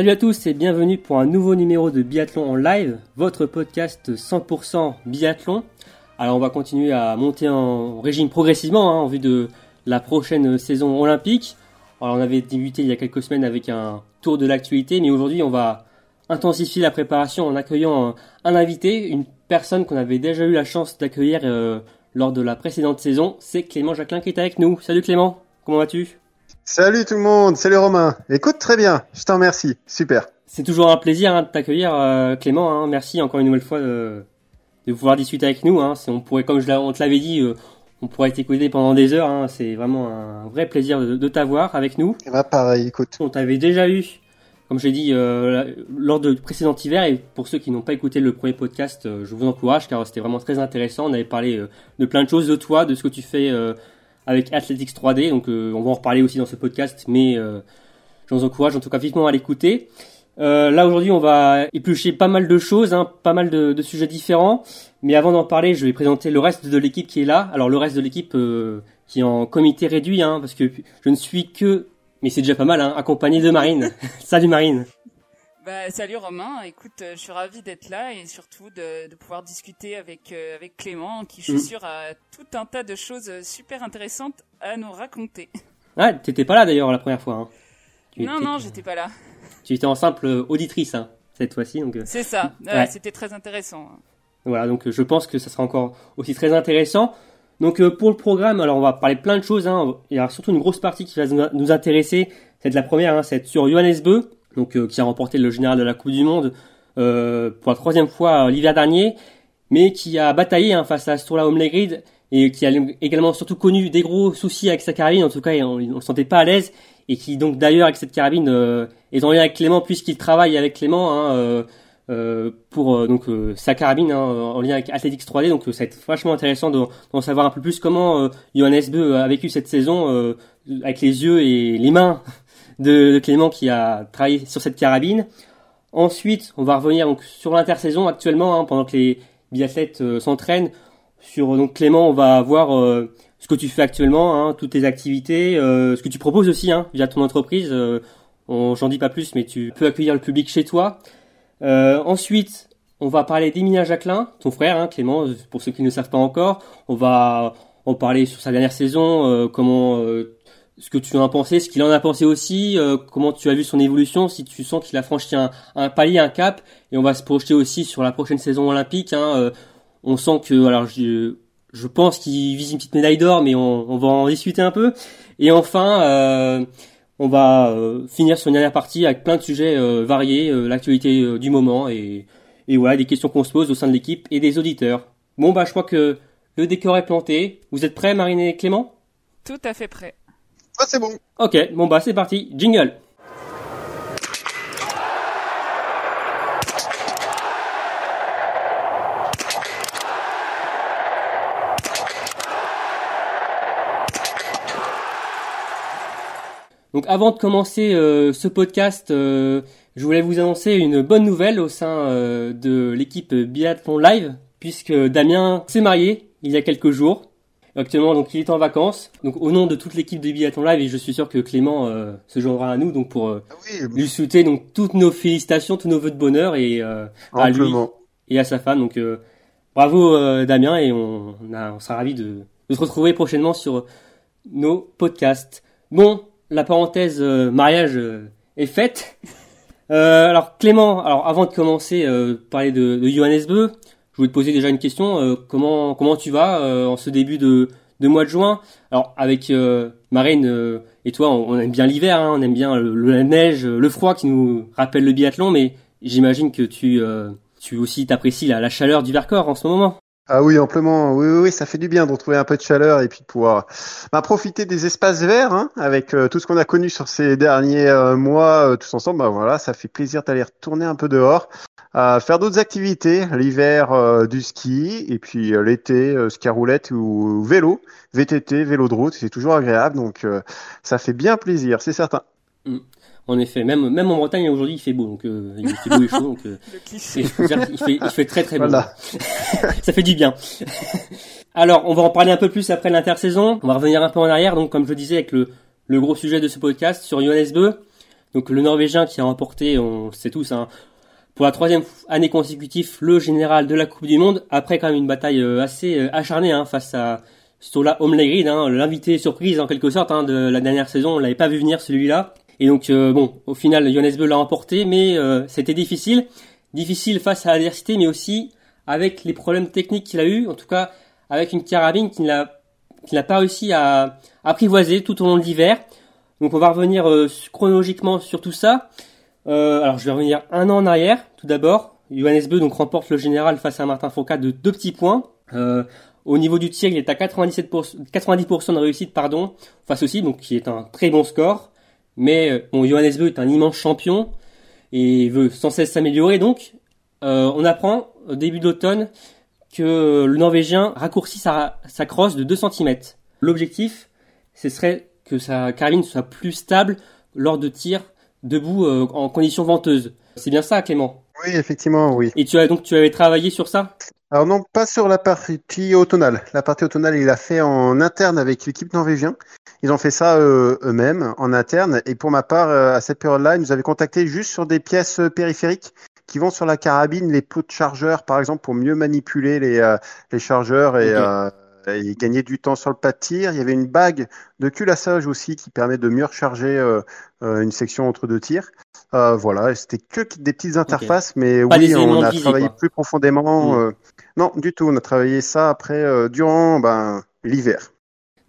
Salut à tous et bienvenue pour un nouveau numéro de Biathlon en live, votre podcast 100% biathlon. Alors on va continuer à monter en régime progressivement hein, en vue de la prochaine saison olympique. Alors on avait débuté il y a quelques semaines avec un tour de l'actualité, mais aujourd'hui on va intensifier la préparation en accueillant un, invité, une personne qu'on avait déjà eu la chance d'accueillir euh, lors de la précédente saison. C'est Clément Jacquelin qui est avec nous. Salut Clément, comment vas-tu? Salut tout le monde, salut Romain. Écoute très bien, je t'en remercie, super. C'est toujours un plaisir hein, de t'accueillir euh, Clément, hein. merci encore une nouvelle fois de, de pouvoir discuter avec nous. Hein. On pourrait, comme je on te l'avait dit, euh, on pourrait t'écouter pendant des heures. C'est vraiment un vrai plaisir de, de t'avoir avec nous. Et bah pareil, écoute. On t'avait déjà eu, comme j'ai dit, euh, lors de précédent hiver. Et pour ceux qui n'ont pas écouté le premier podcast, je vous encourage car c'était vraiment très intéressant. On avait parlé de plein de choses de toi, de ce que tu fais avec Athletics 3D. Donc euh, on va en reparler aussi dans ce podcast, mais euh, je vous encourage en tout cas vivement à l'écouter. Euh, là aujourd'hui on va éplucher pas mal de choses, hein, pas mal de, sujets différents. Mais avant d'en parler, je vais présenter le reste de l'équipe qui est là. Alors le reste de l'équipe qui est en comité réduit, hein, parce que je ne suis que, mais c'est déjà pas mal, hein, accompagné de Marine. Salut Marine. Bah, salut Romain, écoute, euh, je suis ravi d'être là et surtout de, de pouvoir discuter avec euh, avec Clément, qui je suis mm. sûr a tout un tas de choses super intéressantes à nous raconter. Ouais, t'étais pas là d'ailleurs la première fois. Hein. non, non, j'étais pas là. Tu étais en simple auditrice hein, cette fois-ci, donc. Euh, C'est ça. Ouais. C'était très intéressant. Voilà, donc je pense que ça sera encore aussi très intéressant. Donc pour le programme, alors on va parler plein de choses. Hein. Il y aura surtout une grosse partie qui va nous intéresser. C'est la première, hein, c'est sur Johannes Beu donc euh, qui a remporté le général de la Coupe du Monde euh, pour la troisième fois euh, l'hiver dernier, mais qui a bataillé hein, face à Sturla Omlegrid et qui a également surtout connu des gros soucis avec sa carabine, en tout cas on, ne le sentait pas à l'aise, et qui donc d'ailleurs avec cette carabine est en lien avec Clément puisqu'il travaille avec Clément hein, euh, pour donc sa carabine hein, en lien avec Athletics 3D, donc ça va être vachement intéressant d'en savoir un peu plus comment Johannes Beu a vécu cette saison avec les yeux et les mains de, Clément qui a travaillé sur cette carabine. Ensuite, on va revenir donc sur l'intersaison actuellement, hein, pendant que les biathlètes euh, s'entraînent. Sur donc Clément, on va voir euh, ce que tu fais actuellement, hein, toutes tes activités, euh, ce que tu proposes aussi hein, via ton entreprise. on j'en dis pas plus, mais tu peux accueillir le public chez toi. ensuite, on va parler d'Emilien Jacquelin, ton frère, hein, Clément, pour ceux qui ne savent pas encore. On va en parler sur sa dernière saison, comment ce que tu en as pensé, ce qu'il en a pensé aussi, euh, comment tu as vu son évolution, si tu sens qu'il a franchi un, un, palier, un cap, et on va se projeter aussi sur la prochaine saison olympique. Hein, euh, on sent que, alors je, je pense qu'il vise une petite médaille d'or, mais on, on, va en discuter un peu. Et enfin, euh, on va finir sur une dernière partie avec plein de sujets variés, l'actualité du moment, et, et voilà, des questions qu'on se pose au sein de l'équipe et des auditeurs. Bon bah je crois que le décor est planté. Vous êtes prêts, Marine et Clément? Tout à fait prêt. Ah, c'est bon. Ok, bon bah c'est parti, jingle. Donc avant de commencer euh, ce podcast, euh, je voulais vous annoncer une bonne nouvelle au sein euh, de l'équipe Biathlon Live, puisque Damien s'est marié il y a quelques jours. Actuellement, donc il est en vacances. Donc au nom de toute l'équipe de Biathlon Live, et je suis sûr que Clément euh, se joindra à nous donc pour euh, ah lui souhaiter donc toutes nos félicitations, tous nos vœux de bonheur et euh, à lui et à sa femme. Donc bravo Damien et on, a, on sera ravis de, de, se retrouver prochainement sur nos podcasts. Bon, la parenthèse mariage est faite. alors Clément, alors avant de commencer, parler de, de Johannes Beu, je voulais te poser déjà une question. Euh, comment comment tu vas euh, en ce début de, de mois de juin? Alors avec euh, Marine et toi, on, aime bien l'hiver, hein, on aime bien la neige, le froid qui nous rappelle le biathlon, mais j'imagine que tu tu aussi t'apprécies la, la chaleur du Vercors en ce moment. Ah oui, amplement. Oui, oui, oui, ça fait du bien de retrouver un peu de chaleur et puis de pouvoir bah, profiter des espaces verts hein, avec tout ce qu'on a connu sur ces derniers mois tous ensemble. Bah voilà, ça fait plaisir d'aller retourner un peu dehors faire d'autres activités, l'hiver euh, du ski et puis euh, l'été euh, ski à roulette ou vélo, VTT, vélo de route, c'est toujours agréable donc ça fait bien plaisir, c'est certain. Mm. En effet, même même en Bretagne aujourd'hui il fait beau donc il fait beau et chaud donc il, fait, il fait très très beau. ça fait du bien. Alors, on va en parler un peu plus après l'intersaison. On va revenir un peu en arrière donc comme je le disais avec le le gros sujet de ce podcast sur Johannes Beu. Donc le Norvégien qui a remporté, on le sait tous, hein, pour la troisième année consécutive, le général de la Coupe du Monde, après quand même une bataille euh, assez euh, acharnée hein, face à Stola Omlegrid, hein, l'invité surprise en quelque sorte hein, de la dernière saison, on l'avait pas vu venir celui-là. Et donc euh, bon, au final, Johannes Beu l'a remporté, mais c'était difficile, difficile face à l'adversité, mais aussi avec les problèmes techniques qu'il a eu, en tout cas avec une carabine qu'il n'a pas réussi à apprivoiser tout au long de l'hiver. Donc on va revenir euh, chronologiquement sur tout ça. Euh, alors je vais revenir un an en arrière. Tout d'abord, Johannes Beu donc remporte le général face à Martin Foucault de deux petits points. Euh, au niveau du tir, il est à 97%, 90% de réussite, pardon, face aussi, donc qui est un très bon score. Mais bon, Johannes Beu est un immense champion et veut sans cesse s'améliorer. Donc, on apprend au début d'automne que le Norvégien raccourcit sa, sa crosse de 2 cm. L'objectif, ce serait que sa carabine soit plus stable lors de tirs debout euh, en conditions venteuses. C'est bien ça, Clément? Oui, effectivement, oui. Et tu as donc tu avais travaillé sur ça? Alors non, pas sur la partie automnale. La partie automnale, il a fait en interne avec l'équipe norvégienne. Ils ont fait ça euh, eux-mêmes en interne. Et pour ma part, euh, à cette période-là, ils nous avaient contacté juste sur des pièces périphériques qui vont sur la carabine, les pots de chargeurs, par exemple, pour mieux manipuler les, euh, les chargeurs et, euh, et, gagner du temps sur le pas de tir. Il y avait une bague de culassage aussi qui permet de mieux recharger euh, une section entre deux tirs. voilà, c'était que des petites interfaces, mais oui, on a travaillé plus profondément. Mm. non, du tout. On a travaillé ça après durant ben, l'hiver.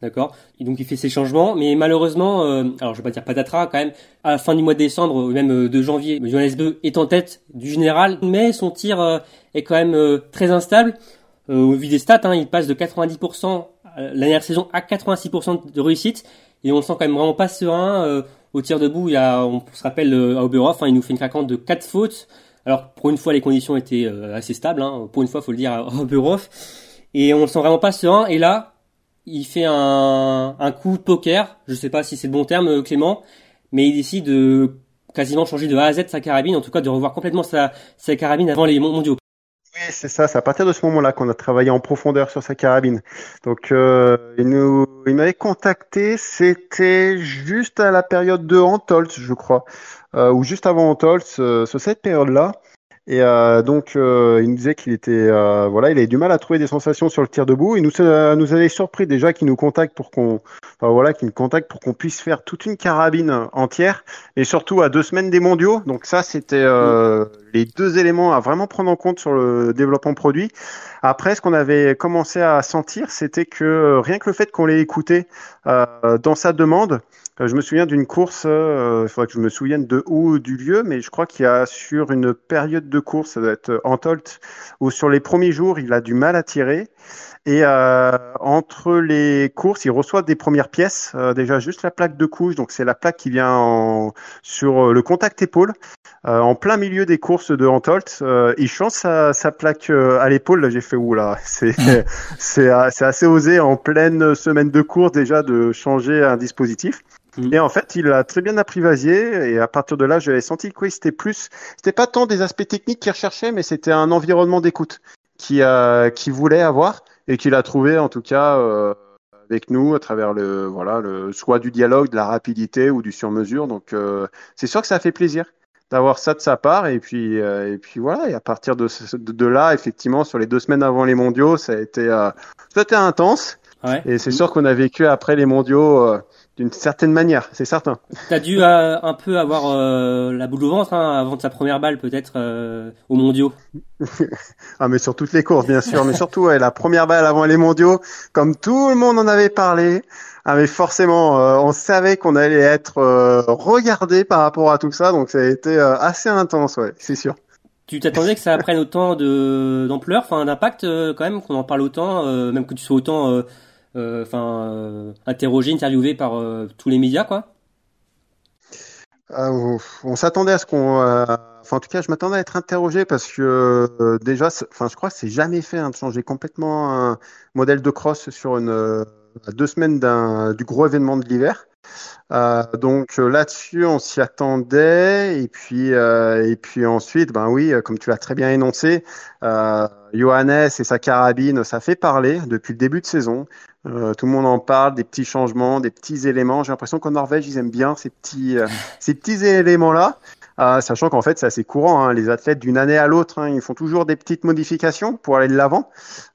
D'accord. Donc il fait ses changements, mais malheureusement, euh, alors je vais pas dire patatras quand même, à la fin du mois de décembre, même euh, de janvier, Johannes Beu est en tête du général, mais son tir euh, est quand même très instable. au vu des stats, hein, il passe de 90% la dernière saison à 86% de réussite, et on sent quand même vraiment pas serein. au tir debout, il y a, on se rappelle à Oberhof, hein, il nous fait une craquante de 4 fautes. Alors pour une fois, les conditions étaient assez stables. Hein, pour une fois, faut le dire à Oberhof. Et on le sent vraiment pas serein. Et là, il fait un, coup de poker, je sais pas si c'est le bon terme euh, Clément, mais il décide de quasiment changer de A à Z sa carabine, en tout cas de revoir complètement sa, sa carabine avant les mondiaux. Oui, c'est ça. C'est à partir de ce moment-là qu'on a travaillé en profondeur sur sa carabine. Donc, euh, il m'avait contacté. C'était juste à la période de Antolz, je crois, euh, ou juste avant Antolz, euh, sur cette période-là. Et euh, donc, euh, il nous disait qu'il était, euh, voilà, il avait du mal à trouver des sensations sur le tir debout. Il nous, nous avait surpris déjà qu'il nous contacte pour qu'on, enfin, voilà, qu'il nous contacte pour qu'on puisse faire toute une carabine entière, et surtout à deux semaines des mondiaux. Donc ça, c'était les deux éléments à vraiment prendre en compte sur le développement produit. Après, ce qu'on avait commencé à sentir, c'était que rien que le fait qu'on l'ait écouté dans sa demande, euh, je me souviens d'une course, euh, il faudrait que je me souvienne de où du lieu, mais je crois qu'il y a sur une période de course, ça doit être Antolt, où sur les premiers jours, il a du mal à tirer. Et euh, entre les courses, il reçoit des premières pièces, euh, déjà juste la plaque de couche, donc c'est la plaque qui vient en, sur le contact épaule. Euh, en plein milieu des courses de Antolt, il change sa, sa plaque à l'épaule. Là, j'ai fait oula, c'est c'est assez osé en pleine semaine de course déjà de changer un dispositif. Mm. Et en fait, il a très bien apprivoisé et à partir de là, j'avais senti que c'était plus, c'était pas tant des aspects techniques qu'il recherchait, mais c'était un environnement d'écoute qui euh, qui voulait avoir et qu'il a trouvé en tout cas euh, avec nous à travers le voilà le soit du dialogue, de la rapidité ou du sur-mesure. Donc euh, c'est sûr que ça fait plaisir d'avoir ça de sa part et puis et puis voilà et à partir de, de, là effectivement sur les deux semaines avant les mondiaux ça a été ça a été intense ouais. et c'est sûr qu'on a vécu après les mondiaux d'une certaine manière, c'est certain. T'as dû euh, un peu avoir euh, la boule au ventre hein, avant de sa première balle peut-être euh, aux mondiaux. ah mais sur toutes les courses bien sûr, mais surtout ouais, la première balle avant les mondiaux, comme tout le monde en avait parlé. Ah mais forcément, on savait qu'on allait être regardé par rapport à tout ça, donc ça a été assez intense, ouais, c'est sûr. Tu t'attendais que ça prenne autant de d'ampleur, enfin d'impact quand même, qu'on en parle autant, même que tu sois autant enfin euh, interrogé, interviewé par euh, tous les médias, quoi On s'attendait à ce qu'on en tout cas, je m'attendais à être interrogé parce que déjà, enfin, je crois que c'est jamais fait hein, de changer complètement un modèle de cross sur une deux semaines d'un du gros événement de l'hiver. Euh, donc euh, là-dessus, on s'y attendait. Et puis, euh, et puis ensuite, ben oui, comme tu l'as très bien énoncé, Johannes et sa carabine, ça fait parler depuis le début de saison. tout le monde en parle, des petits changements, des petits éléments. J'ai l'impression qu'en Norvège, ils aiment bien ces petits, ces petits éléments-là. Euh, sachant qu'en fait c'est assez courant, hein, les athlètes d'une année à l'autre, hein, ils font toujours des petites modifications pour aller de l'avant.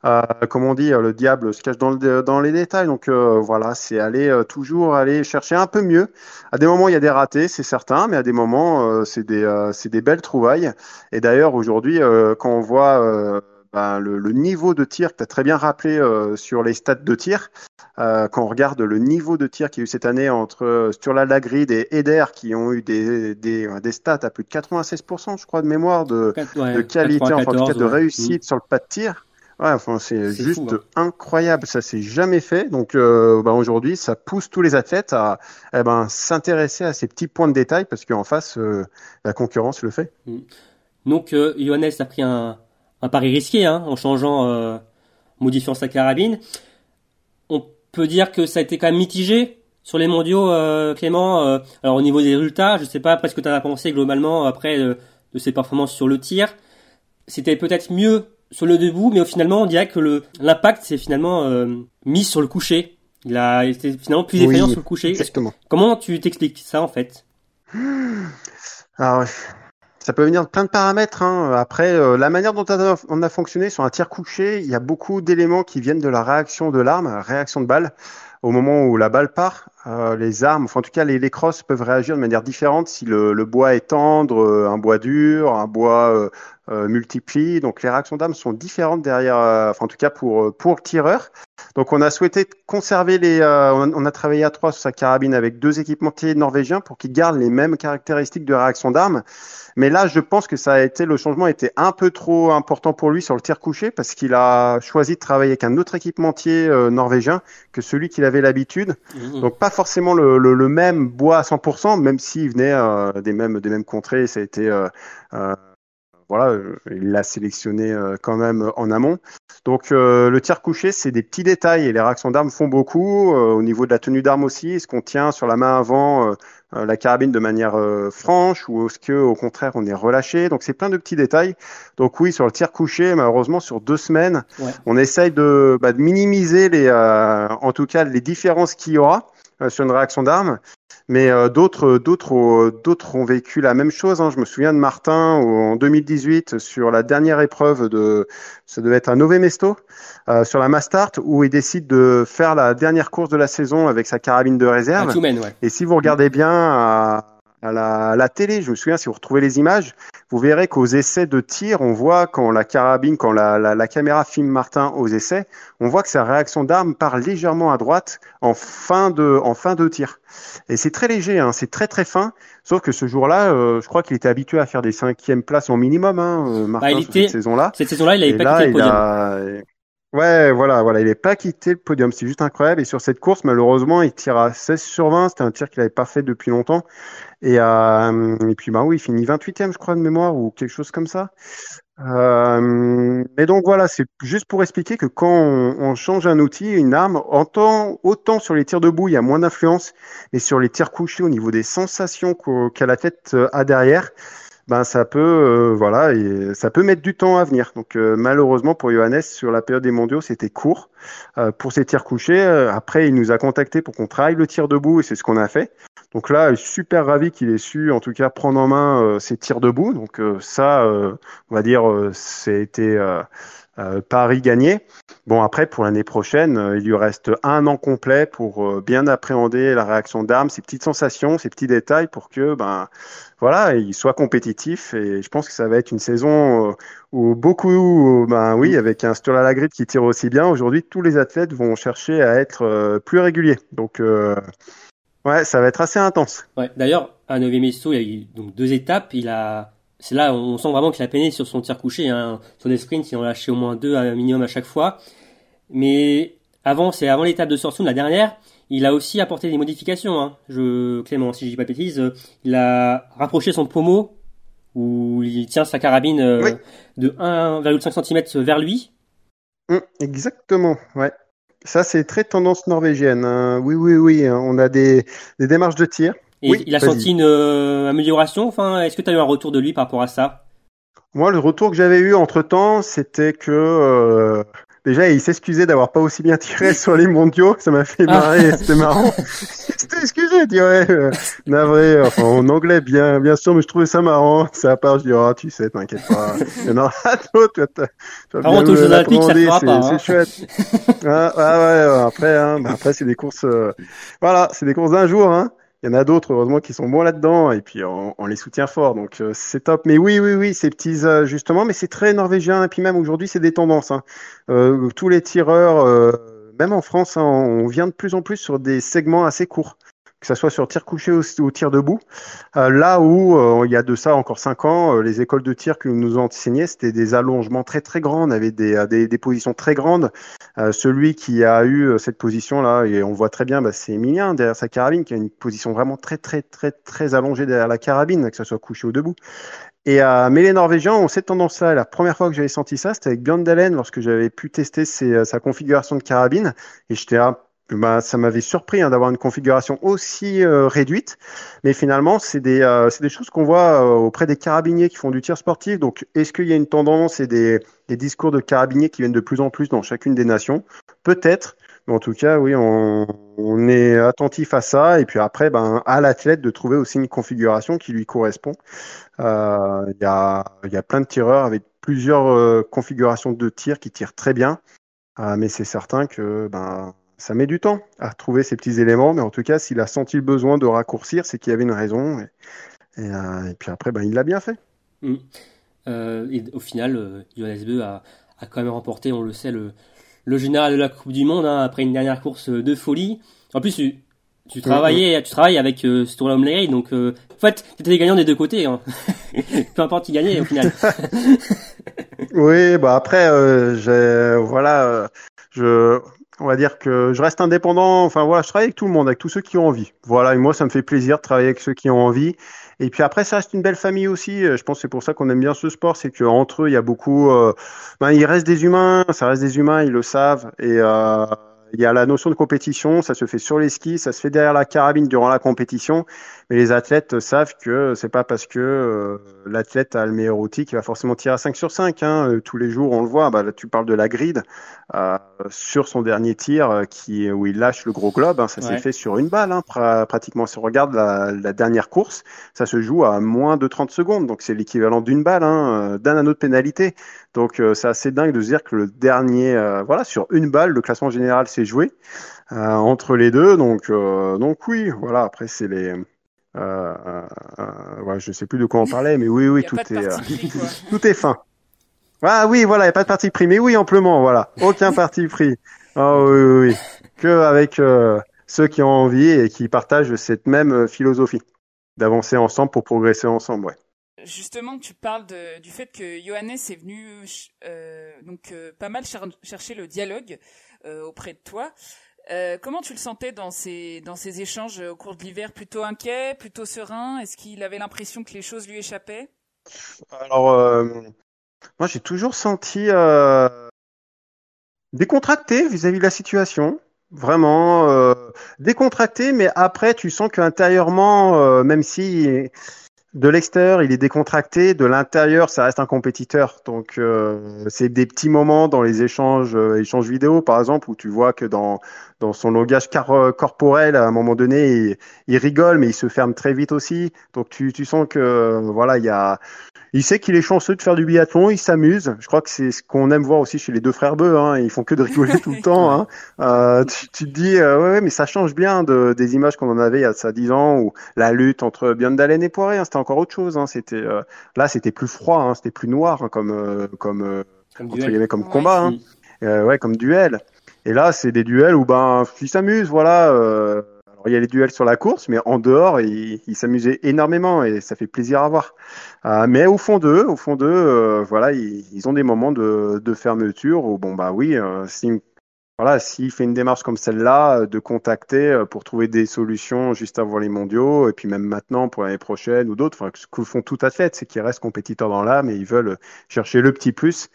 Euh, comme on dit, le diable se cache dans, le, dans les détails, donc euh, voilà, c'est aller euh, toujours aller chercher un peu mieux. À des moments il y a des ratés, c'est certain, mais à des moments c'est des c'est des belles trouvailles. Et d'ailleurs aujourd'hui, quand on voit ben, le, le, niveau de tir que tu as très bien rappelé sur les stats de tir, euh, quand on regarde le niveau de tir qu'il y a eu cette année entre euh, Sturla Lagrid et Eder, qui ont eu des, des, des, stats à plus de 96%, je crois, de mémoire, de, de qualité, en tout cas, de réussite mm. sur le pas de tir. Ouais, enfin, c'est juste hein. incroyable. Ça s'est jamais fait. Donc, euh, bah, aujourd'hui, ça pousse tous les athlètes à eh ben, s'intéresser à ces petits points de détail parce qu'en face, euh, la concurrence le fait. Mm. Donc, euh, Johannes a pris un, un pari risqué hein, en changeant, euh, modifiant sa carabine. On peut dire que ça a été quand même mitigé sur les mondiaux, euh, Clément. Euh, alors au niveau des résultats, je sais pas après ce que tu as pensé globalement après de, de ses performances sur le tir. C'était peut-être mieux sur le debout, mais finalement on dirait que le l'impact c'est finalement euh, mis sur le coucher. Il a été finalement plus effrayant sur le coucher. Exactement. Comment tu t'expliques ça en fait? Alors, ça peut venir de plein de paramètres. Hein. Après, euh, la manière dont on a fonctionné sur un tir couché, il y a beaucoup d'éléments qui viennent de la réaction de l'arme, réaction de balle. Au moment où la balle part, euh, les armes, enfin en tout cas les, crosses peuvent réagir de manière différente si le, le bois est tendre, euh, un bois dur, un bois euh, multiplie. Donc les réactions d'armes sont différentes derrière, enfin en tout cas pour pour le tireur. Donc on a souhaité conserver les, on a travaillé à trois sur sa carabine avec deux équipementiers norvégiens pour qu'ils gardent les mêmes caractéristiques de réaction d'armes. Mais là, je pense que ça a été le changement était un peu trop important pour lui sur le tir couché parce qu'il a choisi de travailler avec un autre équipementier euh, norvégien que celui qu'il avait l'habitude. Mmh. Donc pas forcément le, le, le, même bois à 100%, même s'il venait euh, des mêmes des mêmes contrées. Ça a été euh, euh voilà, il l'a sélectionné quand même en amont. Donc le tir couché, c'est des petits détails et les réactions d'armes font beaucoup. au niveau de la tenue d'arme aussi, est-ce qu'on tient sur la main avant euh, la carabine de manière euh, franche ou est-ce que au contraire on est relâché? Donc c'est plein de petits détails. Donc oui, sur le tir couché, malheureusement sur deux semaines, on essaye de, bah, de minimiser les, euh, en tout cas les différences qu'il y aura sur une réaction d'armes. Mais d'autres, d'autres, d'autres ont vécu la même chose. Hein. Je me souviens de Martin en 2018 sur la dernière épreuve de, ça devait être un Nové Mesto. Euh, sur la Mastart où il décide de faire la dernière course de la saison avec sa carabine de réserve. Et si vous regardez bien à, la, la, télé, je me souviens, si vous retrouvez les images, vous verrez qu'aux essais de tir, on voit quand la carabine, quand la, la, la caméra filme Martin aux essais, on voit que sa réaction d'arme part légèrement à droite en fin de, en fin de tir. Et c'est très léger, hein, c'est très très fin. Sauf que ce jour-là, euh, je crois qu'il était habitué à faire des cinquièmes places en minimum, hein, euh, Martin, bah, cette saison-là. Cette saison-là, il avait pas quitté le podium. Ouais, voilà, voilà, il n'est pas quitté le podium, c'est juste incroyable. Et sur cette course, malheureusement, il tire à 16 sur 20, c'était un tir qu'il n'avait pas fait depuis longtemps. Et, euh, et puis, bah oui, il finit 28e, je crois, de mémoire, ou quelque chose comme ça. Euh, et donc voilà, c'est juste pour expliquer que quand on, change un outil, une arme, autant, sur les tirs debout, il y a moins d'influence, mais sur les tirs couchés, au niveau des sensations qu'a la tête euh, à derrière, ben ça peut euh, voilà et ça peut mettre du temps à venir. Donc euh, malheureusement pour Johannes sur la période des mondiaux c'était court euh, pour ses tirs couchés. après il nous a contacté pour qu'on travaille le tir debout et c'est ce qu'on a fait. Donc là super ravi qu'il ait su en tout cas prendre en main ses tirs debout. Donc ça on va dire c'était euh, Paris gagné. Bon, après, pour l'année prochaine, euh, il lui reste un an complet pour euh, bien appréhender la réaction d'armes, ses petites sensations, ses petits détails pour que, ben, voilà, il soit compétitif. Et je pense que ça va être une saison où beaucoup, ben oui, avec un Sturla Lagrid qui tire aussi bien, aujourd'hui, tous les athlètes vont chercher à être plus réguliers. Donc, ouais, ça va être assez intense. Ouais, d'ailleurs, à Mesto, il y a eu donc deux étapes. Il a c'est là on sent vraiment qu'il a peiné sur son tir couché. Hein. Sur des sprints, il en a lâché au moins deux à minimum à chaque fois. Mais avant, c'est avant l'étape de Sorsum, la dernière, il a aussi apporté des modifications. Hein. Je, Clément, si je dis pas de bêtises, il a rapproché son pommeau où il tient sa carabine euh, de 1,5 cm vers lui. Hum, exactement, ouais. Ça, c'est très tendance norvégienne. Hein. Oui, oui, oui. Hein. On a des, des démarches de tir. Et oui, il a senti une euh, amélioration. Enfin, est-ce que tu as eu un retour de lui par rapport à ça? Moi, le retour que j'avais eu entre temps, c'était que euh, Déjà, il s'excusait d'avoir pas aussi bien tiré sur les mondiaux. Ça m'a fait ah. marrer. C'était marrant. C'était excusé, je dirais. Euh, navré. Enfin, en anglais, bien, bien sûr, mais je trouvais ça marrant. C'est à part, je dis, oh, tu sais, t'inquiète pas. Il y en aura d'autres. Tu vas bien me l'apprendre. C'est hein. chouette. ah, ah, ouais, après, hein, bah, après, c'est des courses, euh, voilà, c'est des courses d'un jour, hein. Il y en a d'autres, heureusement, qui sont bons là-dedans, et puis on, les soutient fort, donc euh, c'est top. Mais oui, oui, oui, ces petits euh, justement, mais c'est très norvégien, et puis même aujourd'hui, c'est des tendances. Hein. Euh, tous les tireurs, même en France, hein, on vient de plus en plus sur des segments assez courts que ce soit sur tir couché ou, tir debout. Euh, là où, euh, il y a de ça encore cinq ans, euh, les écoles de tir que nous enseignées, c'était des allongements très très grands, on avait des, des, positions très grandes. celui qui a eu cette position-là, et on voit très bien, bah, c'est Emilien derrière sa carabine, qui a une position vraiment très très très très allongée derrière la carabine, que ce soit couché ou debout. Et euh, mais les Norvégiens ont cette tendance-là. La première fois que j'avais senti ça, c'était avec Björn Dalen lorsque j'avais pu tester sa configuration de carabine. Et j'étais là, bah, ça m'avait surpris hein, d'avoir une configuration aussi euh, réduite, mais finalement c'est des, euh, des choses qu'on voit euh, auprès des carabiniers qui font du tir sportif. Donc est-ce qu'il y a une tendance et des, des, discours de carabiniers qui viennent de plus en plus dans chacune des nations? Peut-être, mais en tout cas oui, on, on, est attentif à ça. Et puis après ben, à l'athlète de trouver aussi une configuration qui lui correspond. Il y, a, y a plein de tireurs avec plusieurs configurations de tir qui tirent très bien, mais c'est certain que ben ça met du temps à trouver ces petits éléments, mais en tout cas, s'il a senti le besoin de raccourcir, c'est qu'il y avait une raison. Et, euh, puis après, ben, il l'a bien fait. Mm. Euh, et au final, euh, Johannes Beu a, a, quand même remporté, on le sait, le, le général de la Coupe du Monde hein, après une dernière course de folie. En plus, tu, tu travaillais, tu travailles avec euh, Sturlam donc en fait, tu étais gagnant des deux côtés. Hein. Peu importe qui gagnait au final. oui, bah après, j'ai voilà, je on va dire que je reste indépendant. Enfin voilà, je travaille avec tout le monde, avec tous ceux qui ont envie. Voilà, et moi ça me fait plaisir de travailler avec ceux qui ont envie. Et puis après, ça reste une belle famille aussi. Je pense c'est pour ça qu'on aime bien ce sport, c'est qu'entre eux, il y a beaucoup. Euh, ben, il reste des humains, ça reste des humains, ils le savent. Et euh, il y a la notion de compétition, ça se fait sur les skis, ça se fait derrière la carabine durant la compétition. Mais les athlètes savent que c'est pas parce que euh, l'athlète a le meilleur outil qu'il va forcément tirer à 5 sur 5. Hein. Euh, tous les jours, on le voit. Bah, là, tu parles de la grid. Euh, sur son dernier tir, euh, qui, où il lâche le gros globe, hein, ça s'est fait sur une balle. Hein, pratiquement, si on regarde la, la, dernière course, ça se joue à moins de 30 secondes. Donc, c'est l'équivalent d'une balle, hein, d'un anneau de pénalité. Donc, c'est assez dingue de se dire que le dernier, voilà, sur une balle, le classement général s'est joué. entre les deux, donc donc oui, voilà. Après c'est les euh, euh, euh, ouais, je sais plus de quoi on parlait, mais oui, oui, tout est, tout est fin. Ah oui, voilà, il n'y a pas de parti pris, mais oui, amplement, voilà, aucun parti pris. Oh oui, oui, oui. que avec ceux qui ont envie et qui partagent cette même philosophie d'avancer ensemble pour progresser ensemble, ouais. Justement, tu parles de, du fait que Johannes est venu euh, donc pas mal chercher le dialogue auprès de toi. Euh, comment tu le sentais dans ces échanges au cours de l'hiver? Plutôt inquiet, plutôt serein? Est-ce qu'il avait l'impression que les choses lui échappaient? Alors, euh, moi j'ai toujours senti euh, décontracté vis-à-vis de la situation. Vraiment décontracté, mais après tu sens qu'intérieurement, même si de l'extérieur, il est décontracté. De l'intérieur, ça reste un compétiteur. Donc, euh, c'est des petits moments dans les échanges, euh, échanges vidéo, par exemple, où tu vois que dans dans son langage corporel, à un moment donné, il, il, rigole, mais il se ferme très vite aussi. Donc, tu tu sens que voilà, il y a il sait qu'il est chanceux de faire du biathlon, il s'amuse. Je crois que c'est ce qu'on aime voir aussi chez les deux frères Beu. Hein. Ils font que de rigoler tout le temps. Hein. Euh, tu, tu, te dis, euh, ouais, mais ça change bien de, des images qu'on en avait il y a ça dix ans, où la lutte entre Björn et Poiré, hein, c'était encore autre chose. Hein. C'était euh, là, c'était plus froid, hein. c'était plus noir hein, comme euh, comme comme, comme combat, hein. ouais, comme duel. Et là, c'est des duels où ben, ils s'amusent, voilà il y a les duels sur la course, mais en dehors, ils il s'amusaient énormément et ça fait plaisir à voir. Euh, mais au fond d'eux, au fond d'eux, euh, voilà, ils, ont des moments de, fermeture où bon bah oui, euh, voilà, s'il fait une démarche comme celle-là, de contacter pour trouver des solutions juste avant les mondiaux, et puis même maintenant pour l'année prochaine ou d'autres, ce que font tout athlète, c'est qu'ils restent compétiteurs dans l'âme et ils veulent chercher le petit plus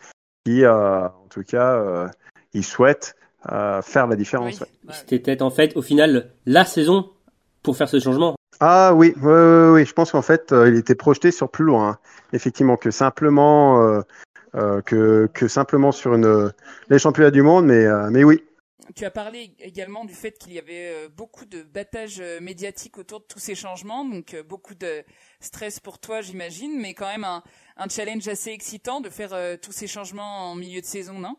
qui, en tout cas, ils souhaitent faire la différence. C'était peut-être en fait au final la saison pour faire ce changement. Ah oui, oui, oui, oui. je pense qu'en fait il était projeté sur plus loin, hein. effectivement que simplement que, que simplement sur une les championnats du monde, mais mais oui, tu as parlé également du fait qu'il y avait euh, beaucoup de battage euh, médiatique autour de tous ces changements, donc euh, beaucoup de stress pour toi, j'imagine, mais quand même un, challenge assez excitant de faire tous ces changements en milieu de saison, non?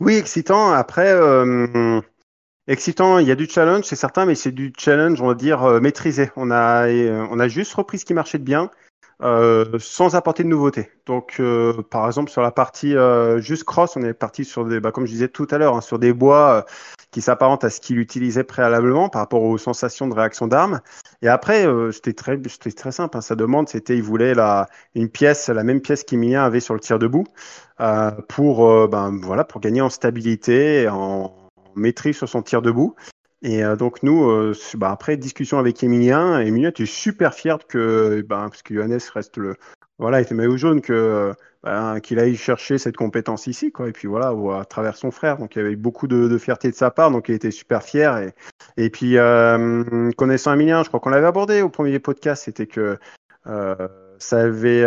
Oui, excitant. Après, excitant, il y a du challenge, c'est certain, mais c'est du challenge, on va dire, maîtrisé. On a, on a juste repris ce qui marchait de bien. Sans apporter de nouveautés. Donc, par exemple, sur la partie juste cross, on est parti sur des, bah, comme je disais tout à l'heure, hein, sur des bois qui s'apparentent à ce qu'il utilisait préalablement par rapport aux sensations de réaction d'armes. Et après, c'était très, c'était très simple. Hein. Sa demande, c'était, il voulait la, une pièce, la même pièce qu'Emilien avait sur le tir debout, pour, ben voilà, pour gagner en stabilité, et en maîtrise sur son tir debout. Et euh, donc nous, euh, bah, après discussion avec Emilien, Emilien était super fier que, bah, parce que Johannes reste le, voilà, il était maillot jaune, que bah, qu'il aille chercher cette compétence ici, quoi. Et puis voilà, à travers son frère, donc il y avait beaucoup de, de, fierté de sa part, donc il était super fier. Et, et puis euh, connaissant Emilien, je crois qu'on l'avait abordé au premier podcast, c'était que ça avait,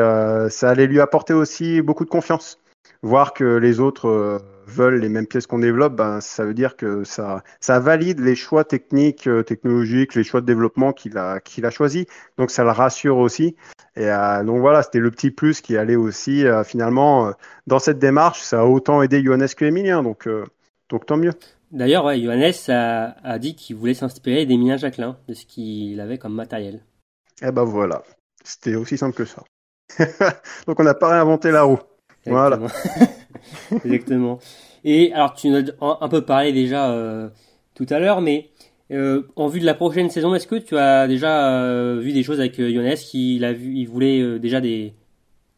ça allait lui apporter aussi beaucoup de confiance, voir que les autres veulent les mêmes pièces qu'on développe, ben, ça veut dire que ça, ça valide les choix techniques, euh, technologiques, les choix de développement qu'il a, qu'il a choisi. Donc ça le rassure aussi. Et euh, donc voilà, c'était le petit plus qui allait aussi euh, finalement dans cette démarche. Ça a autant aidé Johannes que Emilien, donc donc tant mieux. D'ailleurs, ouais, Johannes a, a dit qu'il voulait s'inspirer d'Emilien Jacquelin, de ce qu'il avait comme matériel. Eh ben voilà, c'était aussi simple que ça. donc on n'a pas réinventé la roue. Voilà. Exactement. Et alors, tu nous as un peu parlé déjà euh, tout à l'heure, mais euh, en vue de la prochaine saison, est-ce que tu as déjà euh, vu des choses avec Younes qui a vu, il voulait déjà des,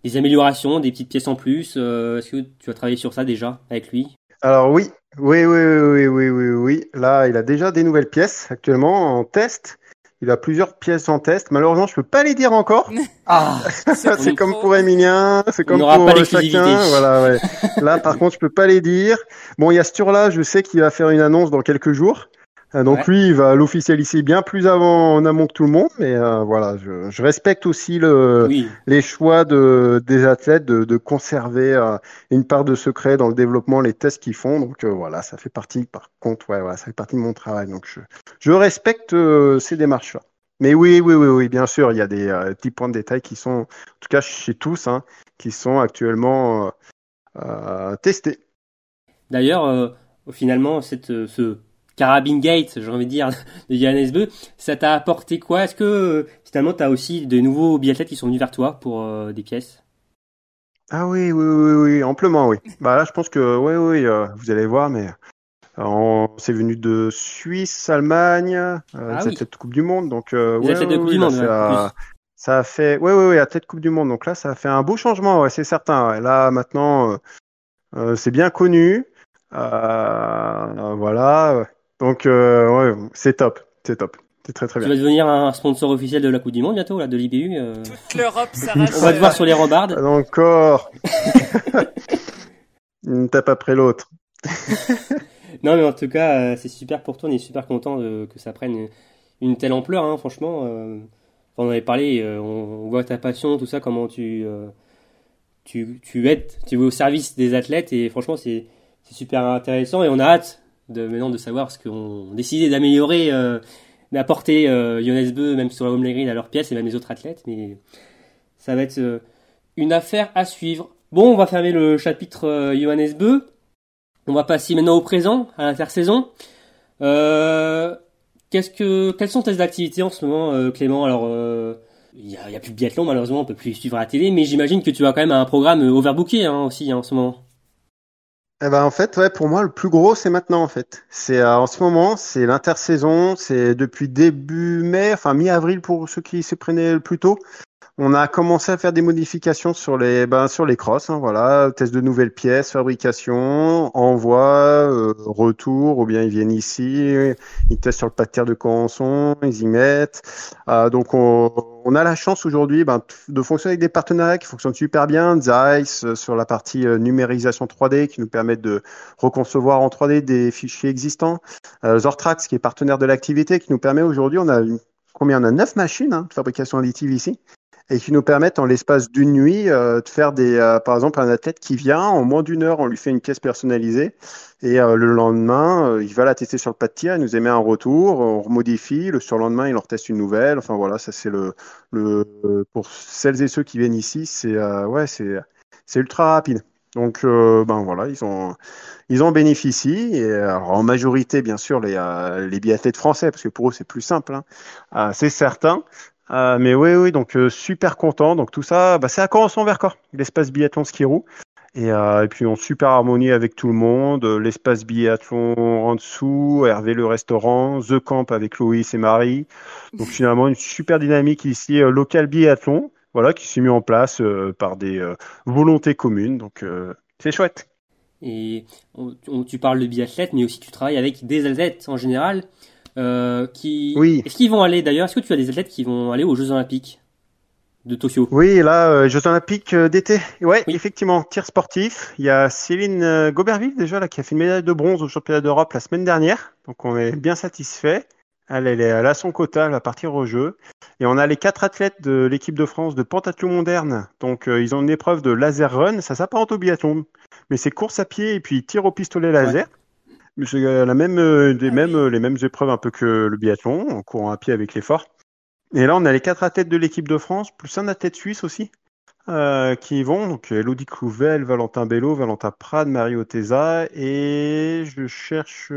des améliorations, des petites pièces en plus Est-ce que tu as travaillé sur ça déjà avec lui? Alors oui, oui, oui, oui, oui, oui, oui. Là, il a déjà des nouvelles pièces actuellement en test. Il a plusieurs pièces en test. Malheureusement, je peux pas les dire encore. Ah, c'est comme pour Emilien, c'est comme pour pas chacun. Voilà, ouais. Là, par contre, je peux pas les dire. Bon, il y a ce tour-là, je sais qu'il va faire une annonce dans quelques jours. Euh, donc lui, il va l'officialiser bien plus avant en amont que tout le monde, mais euh, voilà, je, je, respecte aussi le, les choix de, des athlètes de, de conserver euh, une part de secret dans le développement, les tests qu'ils font. Donc voilà, ça fait partie, par contre, ouais, voilà, ça fait partie de mon travail. Donc je, je respecte ces démarches-là. Mais oui, oui, oui, oui, bien sûr, il y a des petits points de détail qui sont, en tout cas chez tous, hein, qui sont actuellement testés. D'ailleurs, finalement, cette, ce Carabine Gate, j'ai envie de dire, de Johannes Beu, ça t'a apporté quoi? Est-ce que euh, finalement tu as aussi de nouveaux biathlètes qui sont venus vers toi pour euh, des pièces? Ah oui, oui, oui, oui, amplement, oui. Bah là, je pense que, oui, oui, euh, vous allez voir, mais c'est venu de Suisse, Allemagne, ah, cette Coupe du Monde, donc ouais, de Coupe du Monde, ça, ça, a fait, oui, oui, oui, à tête Coupe du Monde, donc là, ça a fait un beau changement, ouais, c'est certain. Là, maintenant, c'est bien connu. voilà, donc, euh, ouais, c'est top, c'est top. C'est très très bien. Tu vas devenir un sponsor officiel de la Coupe du Monde bientôt, là, de l'IBU. Euh... Toute l'Europe s'arrache. On va te voir sur les rembardes. Encore. Une tape après l'autre. non, mais en tout cas, euh, c'est super pour toi. On est super content de, que ça prenne une, telle ampleur, hein, franchement. Euh, on en avait parlé, euh, on, voit ta passion, tout ça, comment tu, tu, tu aides, tu es au service des athlètes et franchement, c'est super intéressant et on a hâte de maintenant de savoir ce qu'on décidé d'améliorer, euh, d'apporter euh, Jonas Beu même sur la home à leur pièce et même les autres athlètes. Mais ça va être euh, une affaire à suivre. Bon, on va fermer le chapitre euh, Johannes Beu. On va passer maintenant au présent, à l'intersaison. Euh, qu'est-ce que, quelles sont tes activités en ce moment, Clément? Alors, il n'y a, plus de biathlon malheureusement, on peut plus suivre à la télé, mais j'imagine que tu as quand même un programme overbooké hein, aussi hein, en ce moment. Eh ben en fait, ouais, pour moi, le plus gros, c'est maintenant en fait. C'est euh, en ce moment, c'est l'intersaison, c'est depuis début mai, enfin mi-avril pour ceux qui se prenaient le plus tôt. On a commencé à faire des modifications sur les, ben, sur les crosses, hein, voilà, test de nouvelles pièces, fabrication, envoi, euh, retour, ou bien ils viennent ici, ils testent sur le pas de terre de ils y mettent. Euh, donc on, a la chance aujourd'hui ben, de fonctionner avec des partenariats qui fonctionnent super bien, Zeiss euh, sur la partie numérisation 3D qui nous permettent de reconcevoir en 3D des fichiers existants, Zortrax qui est partenaire de l'activité qui nous permet aujourd'hui, on a combien? On a neuf machines hein, de fabrication additive ici et qui nous permettent en l'espace d'une nuit euh, de faire des, euh, par exemple, un athlète qui vient en moins d'une heure, on lui fait une pièce personnalisée et euh, le lendemain, il va la tester sur le pas de tir, il nous émet un retour, on remodifie, le surlendemain, il leur teste une nouvelle. Enfin voilà, ça c'est le, le, pour celles et ceux qui viennent ici, c'est ouais, c'est ultra rapide. Donc ben voilà, ils ont ils en bénéficient et en majorité bien sûr les les biathlètes français parce que pour eux c'est plus simple, hein. c'est certain. Euh, mais oui, oui, donc euh, super content. Donc tout ça, bah, c'est à Corançon Vercors, l'espace biathlon ski roue. Et, euh, et, puis on super harmonie avec tout le monde. L'espace biathlon en dessous, Hervé le restaurant, The Camp avec Louis et Marie. Donc finalement une super dynamique ici, local biathlon, voilà, qui s'est mis en place par des volontés communes. Donc c'est chouette. Et tu parles de biathlète, mais aussi tu travailles avec des athlètes en général. Euh, qui... Oui. Est-ce qu'ils vont aller d'ailleurs Est-ce que tu as des athlètes qui vont aller aux Jeux Olympiques de Tokyo? Oui, là, euh, Jeux Olympiques euh, d'été. Ouais, effectivement, tir sportif. Il y a Céline Goberville déjà là qui a fait une médaille de bronze au championnat d'Europe la semaine dernière. Donc on est bien satisfait. Elle, elle est à son quota, elle va partir au jeu. Et on a les quatre athlètes de l'équipe de France de pentathlon moderne. Donc ils ont une épreuve de laser run, ça s'apparente au biathlon, mais c'est course à pied et puis tir au pistolet laser. C'est la même, euh, des ah mêmes, euh, les mêmes épreuves un peu que le biathlon, en courant à pied avec l'effort. Et là, on a les quatre athlètes de l'équipe de France, plus un athlète suisse aussi, euh, qui vont. Donc, Elodie Clouvel, Valentin Bello, Valentin Prade, Marie Oteza, et je cherche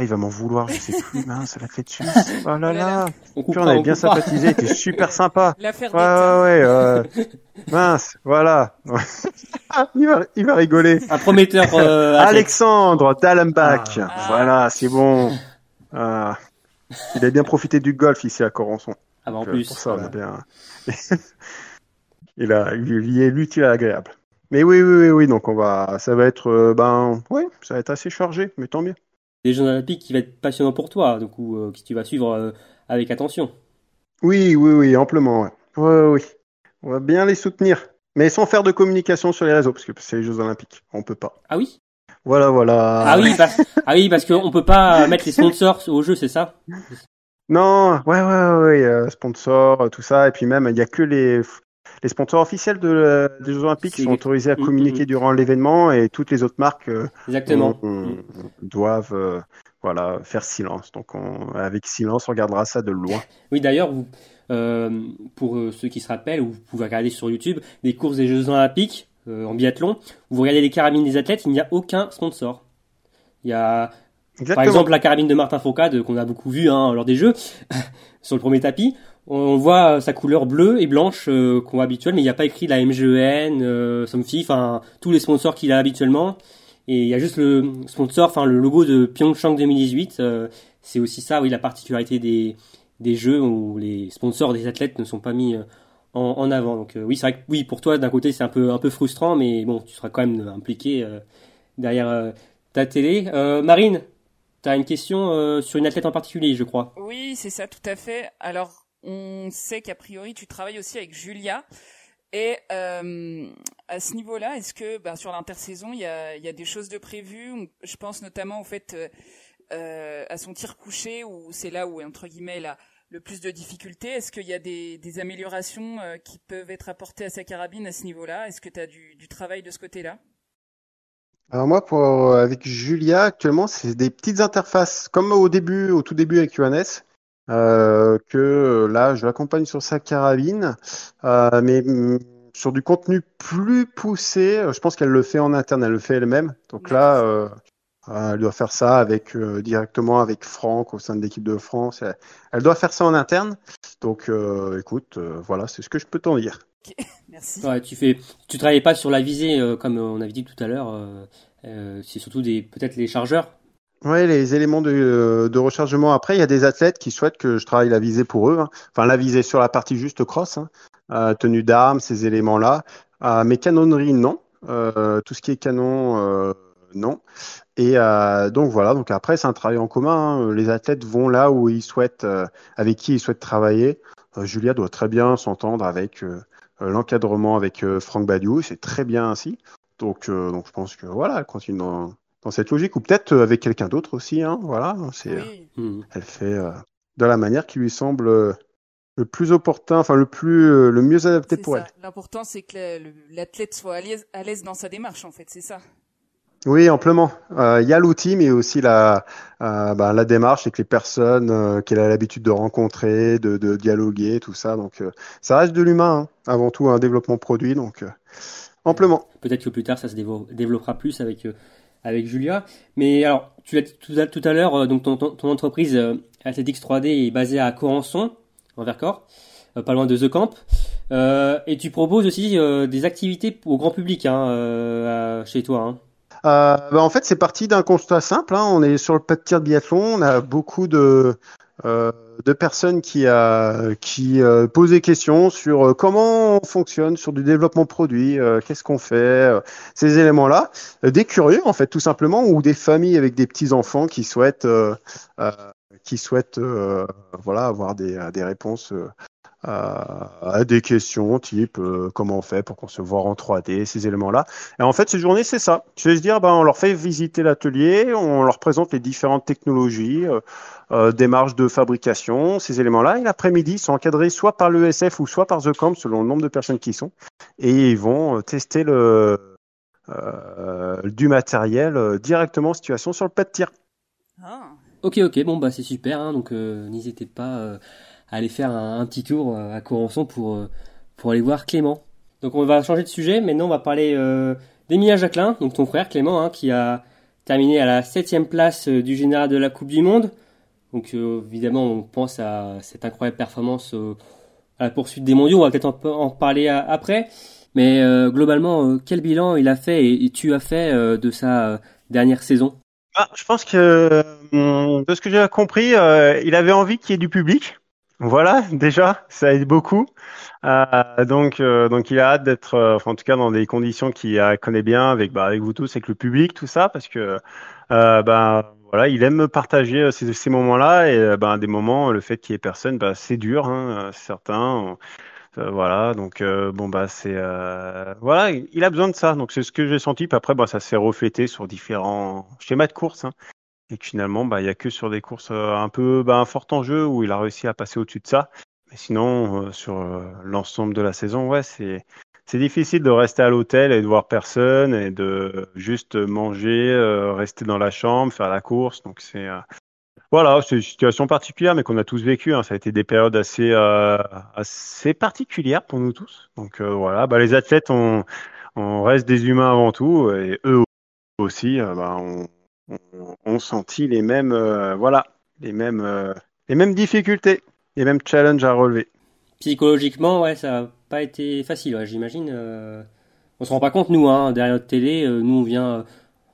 ah, il va m'en vouloir, je sais plus, mince, la fête suisse. Oh là là. On, on avait bien sympathisé, c'était super sympa. L'affaire ouais, ouais, ouais, euh... mince, voilà. il, va, il va rigoler. Un prometteur. Euh, Alexandre Dallenbach. Ah. Voilà, c'est bon. Ah. Il a bien profité du golf ici à Corançon. Ah bah en plus. Pour ça, on a bien. il a, il est l'utile agréable. Mais oui, oui, oui, oui, donc on va, ça va être, euh, ben, oui, ça va être assez chargé, mais tant mieux des Jeux Olympiques qui va être passionnant pour toi, du coup, euh, que tu vas suivre euh, avec attention. Oui, oui, oui, amplement, ouais. Ouais, oui. On va bien les soutenir. Mais sans faire de communication sur les réseaux, parce que c'est les Jeux Olympiques. On peut pas. Ah oui? Voilà, voilà. Ah oui, parce, ah oui, parce qu'on peut pas mettre les sponsors au jeu, c'est ça? Non, ouais, ouais, ouais, euh, sponsors, tout ça. Et puis même, il y a que les, les sponsors officiels de, des Jeux Olympiques sont autorisés à mm, communiquer mm, mm. durant l'événement et toutes les autres marques euh, Exactement. doivent euh, voilà faire silence. Donc on, avec silence, on regardera ça de loin. Oui, d'ailleurs, euh, pour ceux qui se rappellent, vous pouvez regarder sur YouTube des courses des Jeux Olympiques en biathlon. Vous regardez les carabines des athlètes, il n'y a aucun sponsor. Il y a par exemple la carabine de Martin Fourcade qu'on a beaucoup vu hein, lors des Jeux sur le premier tapis on voit sa couleur bleue et blanche euh, qu'on voit habituelle, mais il n'y a pas écrit la MGEN, euh, Somfy, enfin tous les sponsors qu'il a habituellement. Et il y a juste le sponsor, enfin le logo de Pyeongchang 2018. Euh, c'est aussi ça, oui, la particularité des, des jeux où les sponsors des athlètes ne sont pas mis euh, en, en avant. Donc oui, c'est vrai que oui, pour toi d'un côté c'est un peu un peu frustrant, mais bon, tu seras quand même impliqué derrière ta télé. Marine, tu as une question sur une athlète en particulier, je crois. Oui, c'est ça, tout à fait. Alors on sait qu'a priori tu travailles aussi avec Julia. Et euh, à ce niveau-là, est-ce que ben, sur l'intersaison, il y a, des choses de prévues? Je pense notamment au fait euh, euh, à son tir couché, où c'est là où entre guillemets a le plus de difficultés. Est-ce qu'il y a des, améliorations euh, qui peuvent être apportées à sa carabine à ce niveau-là? Est-ce que tu as du, du, travail de ce côté-là? Alors moi, pour, avec Julia, actuellement, c'est des petites interfaces, comme au début, au tout début avec Johannes. Euh, que euh, là, je l'accompagne sur sa carabine, euh, mais mm, sur du contenu plus poussé, je pense qu'elle le fait en interne, elle le fait elle-même. Donc là, elle doit faire ça avec directement avec Franck au sein de l'équipe de France. Elle, doit faire ça en interne. Donc, écoute, voilà, c'est ce que je peux t'en dire. Merci. Ouais, tu fais, tu travailles pas sur la visée comme on avait dit tout à l'heure. c'est surtout des peut-être les chargeurs oui, les éléments de, de, rechargement. Après, il y a des athlètes qui souhaitent que je travaille la visée pour eux. Hein. Enfin, la visée sur la partie juste cross. Hein. tenue d'armes, ces éléments-là. mais canonnerie, non. tout ce qui est canon, non. Et donc voilà. Donc après, c'est un travail en commun. Hein. Les athlètes vont là où ils souhaitent, avec qui ils souhaitent travailler. Julia doit très bien s'entendre avec l'encadrement avec Franck Badiou. C'est très bien ainsi. Donc, donc je pense que voilà, elle continue dans, dans cette logique, ou peut-être avec quelqu'un d'autre aussi. Hein, voilà, c'est, mmh. elle fait de la manière qui lui semble euh, le plus opportun, enfin le plus, euh, le mieux adapté pour elle. L'important c'est que l'athlète soit à l'aise dans sa démarche en fait, c'est ça. Oui, amplement. Euh, il y a l'outil, mais aussi la, bah, la démarche avec les personnes qu'elle a l'habitude de rencontrer, de, dialoguer, tout ça. Donc, ça reste de l'humain, hein. avant tout un développement produit, donc amplement. Peut-être que plus tard, ça se développera plus avec Julia. Mais alors, tu l'as dit tout à, l'heure, donc ton, entreprise Athletics 3D est basé à Corançon, en Vercors, euh, pas loin de The Camp. Euh, et tu proposes aussi euh, des activités au grand public hein, chez toi. Hein. Bah, en fait, c'est parti d'un constat simple. Hein. On est sur le pas de tir de biathlon. On a beaucoup de de personnes qui a qui posent des questions sur comment on fonctionne sur du développement produit, qu'est-ce qu'on fait, ces éléments-là, des curieux en fait tout simplement ou des familles avec des petits enfants qui souhaitent qui souhaitent euh, voilà avoir des, des réponses euh, à, des questions type euh, comment on fait pour concevoir en 3D ces éléments-là. Et en fait, ces journées, c'est ça. Je vais se dire, ben, on leur fait visiter l'atelier, on leur présente les différentes technologies, euh, démarches de fabrication, ces éléments-là. Et l'après-midi, ils sont encadrés soit par l'ESF ou soit par The Camp, selon le nombre de personnes qui y sont. Et ils vont tester le, euh, du matériel directement en situation sur le pas de tir. Ah. Ok, ok, bon bah c'est super, hein, donc euh, n'hésitez pas euh, aller faire un, petit tour euh, à Corançon pour, pour aller voir Clément. Donc on va changer de sujet, maintenant on va parler d'Emilien Jacquelin, donc ton frère Clément, hein, qui a terminé à la septième place du général de la Coupe du Monde. Donc évidemment on pense à cette incroyable performance à la poursuite des mondiaux, on va peut-être en, parler après. Mais globalement, quel bilan il a fait et tu as fait de sa dernière saison? Ah, je pense que hum, de ce que j'ai compris, euh, il avait envie qu'il y ait du public. Voilà, déjà, ça aide beaucoup. Euh, donc, euh, donc, il a hâte d'être, en tout cas, dans des conditions qu'il connaît bien avec, bah, avec vous tous, avec le public, tout ça, parce que, ben, voilà, il aime partager ces, ces moments-là et, ben, des moments, le fait qu'il y ait personne, bah, c'est dur, hein, certains. Euh, voilà, donc euh, bon bah c'est euh, voilà, il a besoin de ça. Donc c'est ce que j'ai senti. Puis après, bah ça s'est reflété sur différents schémas de course. Hein. Et finalement, bah il y a que sur des courses un peu bah, fortes en jeu où il a réussi à passer au-dessus de ça. Mais sinon, sur l'ensemble de la saison, ouais, c'est c'est difficile de rester à l'hôtel et de voir personne et de juste manger, rester dans la chambre, faire la course. Donc c'est voilà, c'est une situation particulière, mais qu'on a tous vécu. Hein. Ça a été des périodes assez euh, assez particulières pour nous tous. Donc euh, voilà, bah, les athlètes, on, on reste des humains avant tout, et eux aussi, euh, bah, on, on, on, sentit les mêmes, euh, voilà, les mêmes, les mêmes difficultés, les mêmes challenges à relever. Psychologiquement, ouais, ça n'a pas été facile, j'imagine. on se rend pas compte nous, hein, derrière notre télé, nous on vient,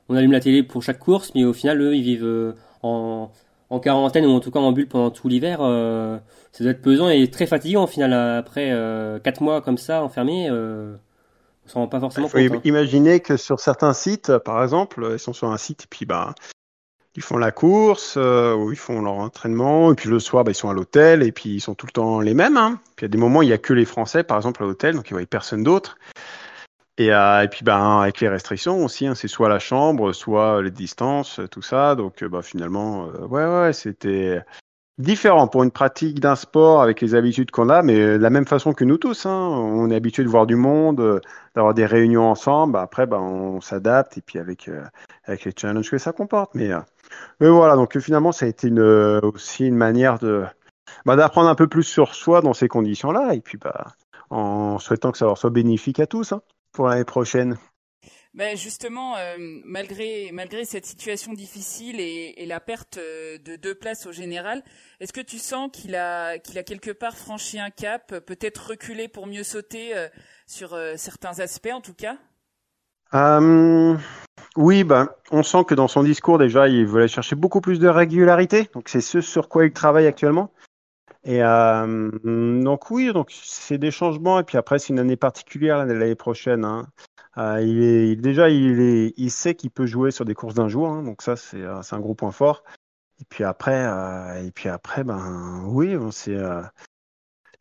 on allume la télé pour chaque course, mais au final, eux, ils vivent en en quarantaine ou en tout cas en bulle pendant tout l'hiver, euh, ça doit être pesant et très fatigant au final. Après euh, quatre mois comme ça enfermé, euh, on s'en rend pas forcément compte. Il faut hein. imaginer que sur certains sites, par exemple, ils sont sur un site et puis bah ils font la course ou ils font leur entraînement et puis le soir bah, ils sont à l'hôtel et puis ils sont tout le temps les mêmes. Hein. Puis il y a des moments il y a que les Français par exemple à l'hôtel donc ils voient personne d'autre. Et, euh, et puis ben avec les restrictions aussi, hein, c'est soit la chambre, soit les distances, tout ça. Donc bah, finalement, euh, ouais ouais, c'était différent pour une pratique d'un sport avec les habitudes qu'on a, mais de la même façon que nous tous. Hein, on est habitué de voir du monde, euh, d'avoir des réunions ensemble. Bah, après, ben on s'adapte et puis avec avec les challenges que ça comporte. Mais, mais voilà, donc finalement, ça a été aussi une manière de bah, d'apprendre un peu plus sur soi dans ces conditions-là. Et puis bah en souhaitant que ça leur soit bénéfique à tous. Hein pour l'année prochaine ben justement, euh, malgré cette situation difficile et, la perte euh, de deux places au général, est-ce que tu sens qu'il a qu'il a quelque part franchi un cap, peut-être reculé pour mieux sauter euh, sur certains aspects en tout cas? Oui, ben on sent que dans son discours déjà, il voulait chercher beaucoup plus de régularité. Donc c'est ce sur quoi il travaille actuellement. Et euh, donc oui, donc c'est des changements et puis après c'est une année particulière l'année prochaine. Hein. Euh, il est déjà il est il sait qu'il peut jouer sur des courses d'un jour, hein, donc ça c'est c'est un gros point fort. Et puis après et puis après ben oui c'est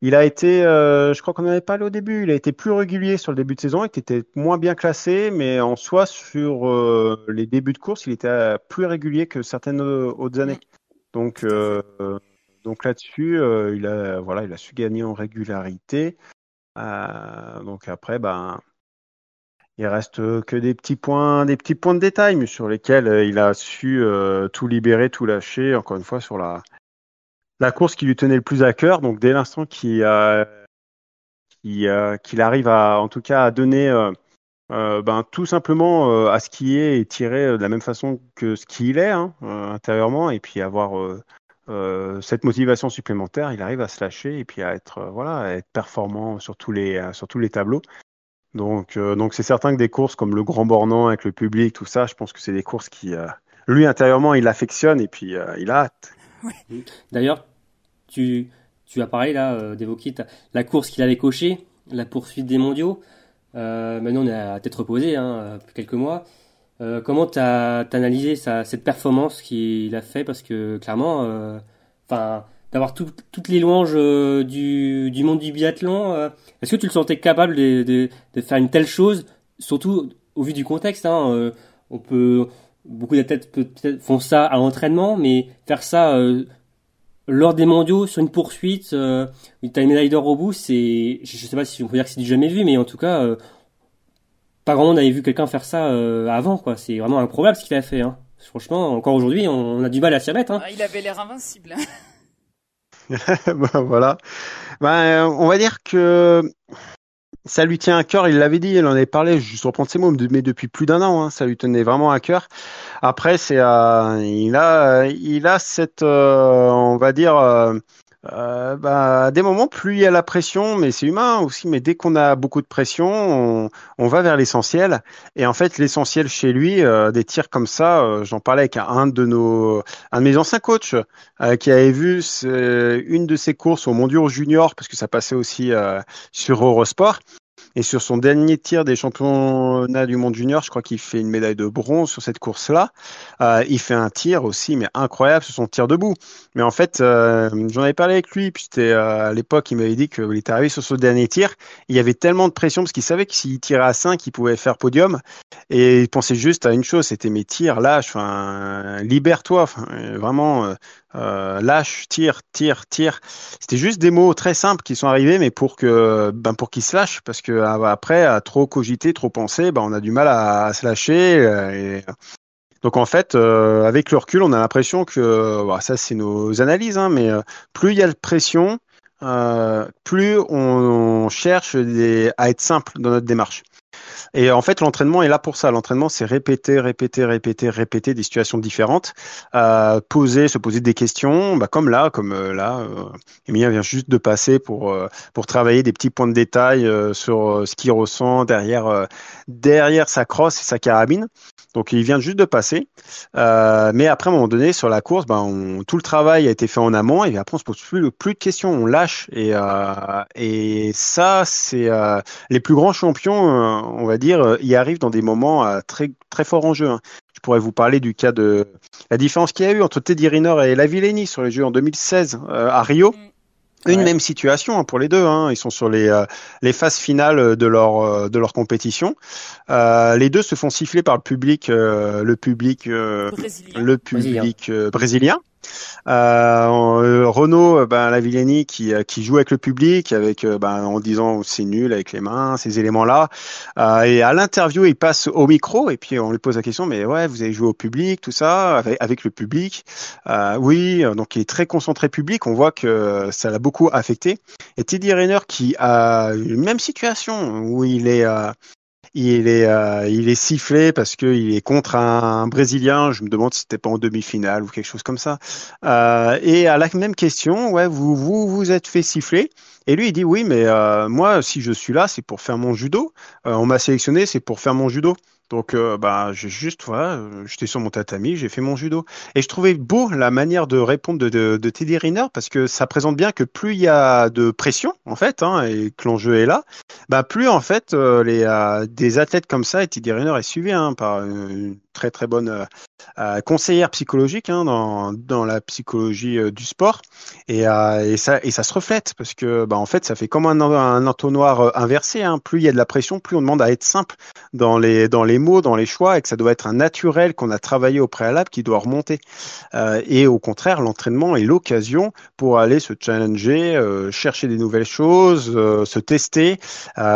il a été, je crois qu'on n'en avait parlé au début, il a été plus régulier sur le début de saison, il était moins bien classé, mais en soi, sur les débuts de course, il était plus régulier que certaines autres années. Donc, donc là-dessus, euh, il a voilà, il a su gagner en régularité. Euh, donc après, ben, il reste que des petits points, des petits points de détail, mais sur lesquels euh, il a su tout libérer, tout lâcher. Encore une fois, sur la la course qui lui tenait le plus à cœur. Donc dès l'instant qu'il qu'il arrive à, en tout cas, à donner ben, tout simplement à skier et tirer de la même façon que ce qu'il est hein, intérieurement, et puis avoir euh, cette motivation supplémentaire, il arrive à se lâcher et puis à être euh, voilà, à être performant sur tous les euh, sur tous les tableaux. Donc donc c'est certain que des courses comme le Grand Bornand avec le public, tout ça, je pense que c'est des courses qui lui intérieurement il affectionne et puis il a hâte. D'ailleurs, tu tu as parlé là d'évoquer la course qu'il avait cochée, la poursuite des mondiaux. maintenant on est à tête reposée hein, quelques mois. Euh, comment tu as, analysé cette performance qu'il a fait? Parce que clairement, euh, enfin, d'avoir toutes les louanges euh, du, monde du biathlon, est-ce que tu le sentais capable de, faire une telle chose, surtout au vu du contexte hein, On peut beaucoup d'athlètes font ça à l'entraînement, mais faire ça lors des mondiaux sur une poursuite, euh, tu as une médaille d'or au bout, c'est, je, sais pas si on peut dire que c'est du jamais vu, mais en tout cas, pas grand monde avait vu quelqu'un faire ça euh, avant. C'est vraiment improbable ce qu'il a fait. Hein. Franchement, encore aujourd'hui, on, a du mal à s'y mettre. Hein. Ah, il avait l'air invincible. voilà. Bah, on va dire que ça lui tient à cœur. Il l'avais dit, il en avait parlé. Je reprends ces mots, mais depuis plus d'un an, hein, ça lui tenait vraiment à cœur. Après, c'est, euh, il a, il a cette, euh, on va dire euh, bah, à des moments, plus il y a la pression, mais c'est humain aussi, mais dès qu'on a beaucoup de pression, on, on va vers l'essentiel. Et en fait, l'essentiel chez lui, euh, des tirs comme ça, euh, j'en parlais avec un de nos, un de mes anciens coachs, euh, qui avait vu une de ses courses au Mondiaux Junior, parce que ça passait aussi sur Eurosport. Et sur son dernier tir des championnats du monde junior, je crois qu'il fait une médaille de bronze sur cette course-là. Euh, il fait un tir aussi, mais incroyable, sur son tir debout. Mais en fait, euh, j'en avais parlé avec lui, puis c'était euh, à l'époque, il m'avait dit qu'il était arrivé sur ce dernier tir. Il y avait tellement de pression parce qu'il savait que s'il tirait à 5, il pouvait faire podium. Et il pensait juste à une chose, c'était mes tirs, lâche, libère-toi, enfin, vraiment, euh, lâche, tire, tire, tire. C'était juste des mots très simples qui sont arrivés, mais pour que, ben pour qu'ils se lâchent, parce que euh, après, à trop cogiter, trop penser, ben on a du mal à, se lâcher. Euh, donc en fait, avec le recul, on a l'impression que, ça c'est nos analyses, hein, mais plus il y a de pression, plus on, cherche à être simple dans notre démarche. Et en fait, l'entraînement est là pour ça. L'entraînement, c'est répéter, répéter, répéter, répéter des situations différentes, euh, poser, se poser des questions, bah, comme là, comme euh, là, euh, Emilien vient juste de passer pour euh, pour travailler des petits points de détail euh, sur ce qu'il ressent derrière derrière sa crosse et sa carabine. Donc il vient juste de passer, mais après à un moment donné sur la course, on, tout le travail a été fait en amont et après on se pose plus, de questions, on lâche et et ça c'est les plus grands champions, on va dire dire, euh, il arrive dans des moments euh, très, très forts en jeu. Hein. Je pourrais vous parler du cas de la différence qu'il y a eu entre Teddy Riner et Lavillenie sur les Jeux en 2016 euh, à Rio. Mm. Une même situation hein, pour les deux. Hein. Ils sont sur les, les phases finales de leur de leur compétition. les deux se font siffler par le public, le public, le public brésilien. Euh, euh, ben, la Villani qui, euh, qui joue avec le public, avec euh, ben, en disant c'est nul avec les mains, ces éléments-là. Euh, et à l'interview, il passe au micro et puis on lui pose la question, mais ouais, vous avez joué au public, tout ça, avec, le public. Euh, oui, donc il est très concentré public. On voit que ça l'a beaucoup affecté. Et Teddy Rayner qui a une même situation où il est il est, euh, il est sifflé parce qu'il est contre un, Brésilien. Je me demande si c'était pas en demi-finale ou quelque chose comme ça. Euh, et à la même question, ouais, vous vous vous êtes fait siffler. Et lui, il dit oui, mais euh, moi, si je suis là, c'est pour faire mon judo. on m'a sélectionné, c'est pour faire mon judo. Donc, euh, bah, j'ai juste, voilà, euh, j'étais sur mon tatami, j'ai fait mon judo. Et je trouvais beau la manière de répondre de, de, de Teddy Riner parce que ça présente bien que plus il y a de pression, en fait, hein, et que l'enjeu est là, bah, plus, en fait, euh, les, des athlètes comme ça, et Teddy Riner est suivi hein, par une très, très bonne conseillère psychologique hein, dans, dans la psychologie du sport. Et, et, ça, et ça se reflète parce que, bah, en fait, ça fait comme un, un entonnoir inversé. Hein. Plus il y a de la pression, plus on demande à être simple dans les, dans les mots, dans les choix, et que ça doit être un naturel qu'on a travaillé au préalable qui doit remonter. Euh, et au contraire, l'entraînement est l'occasion pour aller se challenger, euh, chercher des nouvelles choses, euh, se tester.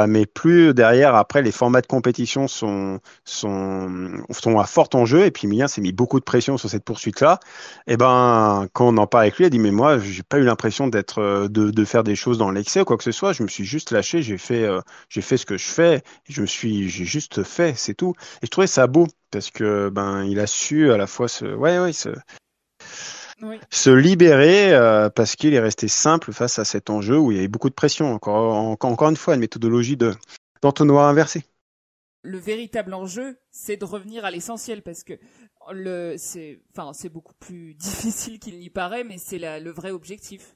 mais plus derrière, après, les formats de compétition sont, sont, sont à fort enjeu. Et puis Milien s'est mis beaucoup de pression sur cette poursuite-là. Et ben, quand on en parle avec lui, il a dit mais moi, j'ai pas eu l'impression d'être, de, de faire des choses dans l'excès ou quoi que ce soit. Je me suis juste lâché, j'ai fait, j'ai fait ce que je fais. Je me suis, j'ai juste fait, c'est tout. Et je trouvais ça beau parce que ben il a su à la fois se, ouais, ouais, se, se libérer euh, parce qu'il est resté simple face à cet enjeu où il y avait beaucoup de pression. Encore, encore une fois, une méthodologie de d'entonnoir inversé. Le véritable enjeu, c'est de revenir à l'essentiel parce que le, c'est, enfin, c'est beaucoup plus difficile qu'il n'y paraît, mais c'est le vrai objectif.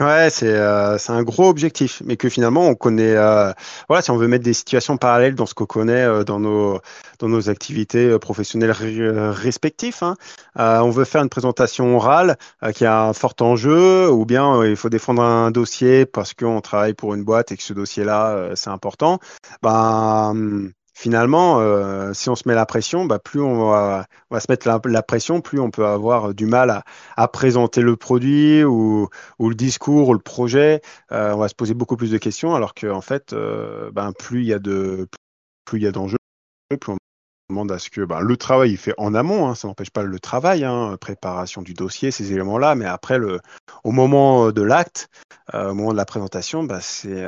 Ouais, c'est euh, c'est un gros objectif, mais que finalement on connaît. Euh, voilà, si on veut mettre des situations parallèles dans ce qu'on connaît euh, dans nos dans nos activités professionnelles respectives, hein, on veut faire une présentation orale qui a un fort enjeu, ou bien il faut défendre un dossier parce qu'on travaille pour une boîte et que ce dossier-là c'est important. Ben finalement, euh, si on se met la pression, bah, plus on va, se mettre la, pression, plus on peut avoir du mal à, présenter le produit ou, le discours ou le projet. Euh, on va se poser beaucoup plus de questions, alors qu'en en fait, euh, ben, plus il y a de plus il y a d'enjeux, plus on demande à ce que ben, le travail il fait en amont, hein, ça n'empêche pas le travail, hein, préparation du dossier, ces éléments-là, mais après le, au moment de l'acte, au moment de la présentation, bah, c'est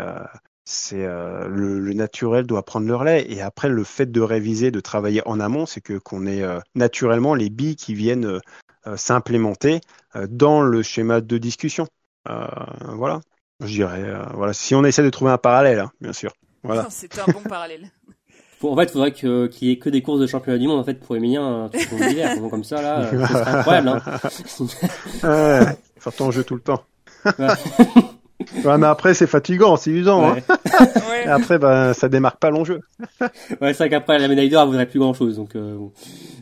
c'est euh, le, naturel doit prendre le relais. Et après, le fait de réviser, de travailler en amont, c'est que qu'on ait euh, naturellement les billes qui viennent euh, s'implémenter dans le schéma de discussion. voilà, je dirais. voilà, si on essaie de trouver un parallèle, hein, bien sûr. Voilà. C'est un bon parallèle. en fait, il faudrait qu'il y ait que des courses de championnat du monde en fait pour Emilien tout le comme ça là, c'est incroyable. Hein. ouais, faire ton jeu tout le temps. Ouais, mais après, c'est fatigant, c'est usant. Hein Et après, ben, ça démarque pas l'enjeu. ouais, c'est vrai qu'après, la médaille d'or, elle vaudrait plus grand chose. Donc, euh,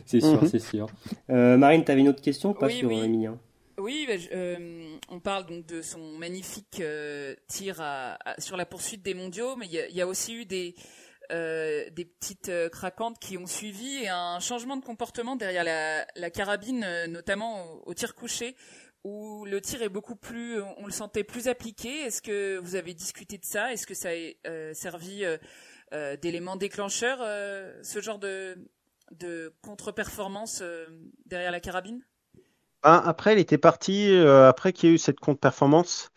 c'est sûr, mhm. c'est sûr. Euh, Marine, t'avais une autre question? Pas sur oui. Emilien Oui, bah, euh, on parle donc de son magnifique euh, tir à, sur la poursuite des mondiaux, mais il y, y a, aussi eu des, euh, des petites craquantes qui ont suivi et un changement de comportement derrière la, la carabine, notamment au, au tir couché où le tir est beaucoup plus, on le sentait plus appliqué. Est-ce que vous avez discuté de ça? Est-ce que ça a euh, servi euh, euh, d'élément déclencheur, ce genre de, contre-performance derrière la carabine? Ben, Après, il était parti, après qu'il y ait eu cette contre-performance,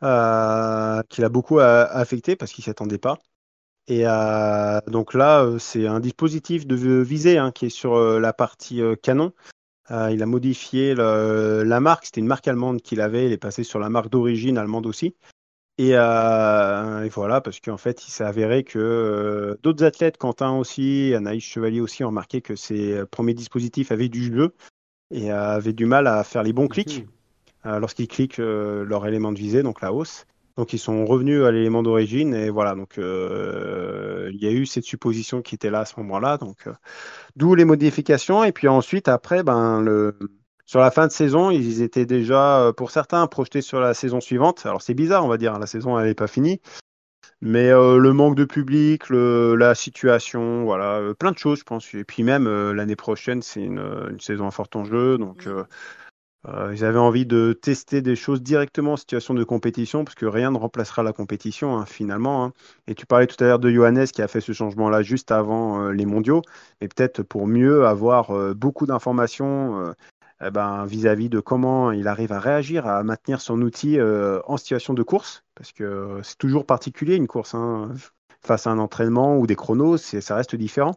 qui l'a beaucoup affecté parce qu'il s'y attendait pas. Et donc là, c'est un dispositif de visée hein, qui est sur la partie canon. Euh, il a modifié la marque, c'était une marque allemande qu'il avait, il est passé sur la marque d'origine allemande aussi. Et, euh, voilà, parce qu'en fait, il s'est avéré que euh, d'autres athlètes, Quentin aussi, Anaïs Chevalier aussi, ont remarqué que ces premiers dispositifs avaient du jeu et avaient du mal à faire les bons clics mhm. lorsqu'ils cliquent leur élément de visée, donc la hausse. Donc ils sont revenus à l'élément d'origine et voilà. Donc euh, il y a eu cette supposition qui était là à ce moment-là. Donc euh, d'où les modifications et puis ensuite après ben le sur la fin de saison ils étaient déjà euh, pour certains projetés sur la saison suivante. Alors c'est bizarre on va dire la saison elle n'est pas finie. Mais le manque de public, le, la situation, voilà, plein de choses, je pense. Et puis même l'année prochaine, c'est une, une, saison à fort enjeu, donc euh, ils avaient envie de tester des choses directement en situation de compétition, parce que rien ne remplacera la compétition hein, finalement. Hein. Et tu parlais tout à l'heure de Johannes qui a fait ce changement-là juste avant euh, les mondiaux, mais peut-être pour mieux avoir euh, beaucoup d'informations eh ben, vis-à-vis de comment il arrive à réagir, à maintenir son outil en situation de course, parce que c'est toujours particulier une course. Hein, face à un entraînement ou des chronos, ça reste différent.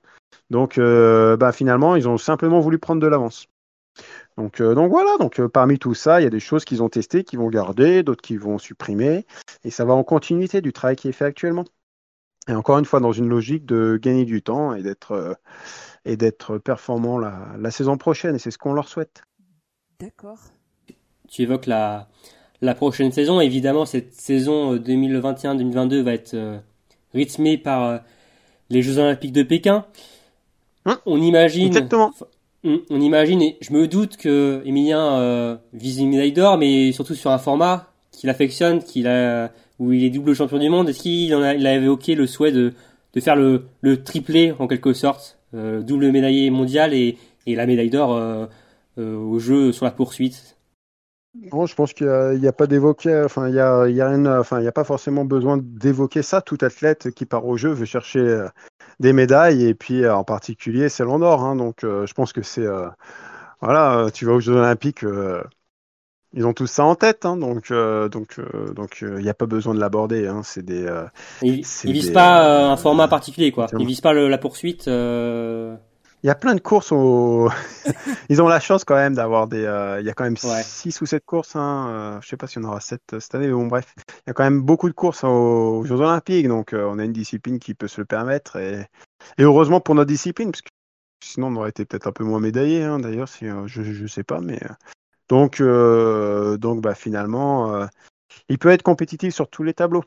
Donc, ben, finalement, ils ont simplement voulu prendre de l'avance. Donc, euh, donc voilà, donc euh, parmi tout ça, il y a des choses qu'ils ont testées, qu'ils vont garder, d'autres qu'ils vont supprimer, et ça va en continuité du travail qui est fait actuellement. Et encore une fois, dans une logique de gagner du temps et d'être et d'être performant la, la saison prochaine. Et c'est ce qu'on leur souhaite. D'accord. Tu évoques la, la prochaine saison. Évidemment, cette saison 2021-2022 va être rythmée par les Jeux Olympiques de Pékin. Hein? On imagine. Exactement. On, on, imagine, et je me doute que Emilien euh, vise une médaille d'or, mais surtout sur un format qu'il affectionne, qu'il a, où il est double champion du monde. Est-ce qu'il a, évoqué le souhait de, faire le, triplé en quelque sorte, euh, double médaillé mondial et, la médaille d'or euh, au jeu sur la poursuite? Non, je pense qu'il n'y a, pas d'évoquer, enfin, il y a, y a enfin, il n'y a pas forcément besoin d'évoquer ça. Tout athlète qui part au jeu veut chercher des médailles et puis euh, en particulier c'est l'or. Hein, donc, euh, je pense que c'est, euh, voilà, tu vas aux Jeux Olympiques, ils ont tous ça en tête, hein, donc, donc, donc, il n'y a pas besoin de l'aborder. Hein, c'est des, ils, ils visent pas un format particulier, quoi. Ils visent pas le, la poursuite. Il y a plein de courses. Au... Ils ont la chance quand même d'avoir des. Euh, il y a quand même 6 ouais. ou 7 courses. Hein. Euh, je sais pas si on aura 7 euh, cette année, mais bon, bref. Il y a quand même beaucoup de courses aux, aux Jeux Olympiques. Donc, euh, on a une discipline qui peut se le permettre. Et, et heureusement pour notre discipline, parce que sinon, on aurait été peut-être un peu moins médaillé. Hein, D'ailleurs, si, je, je sais pas. mais Donc, donc bah, finalement, il peut être compétitif sur tous les tableaux.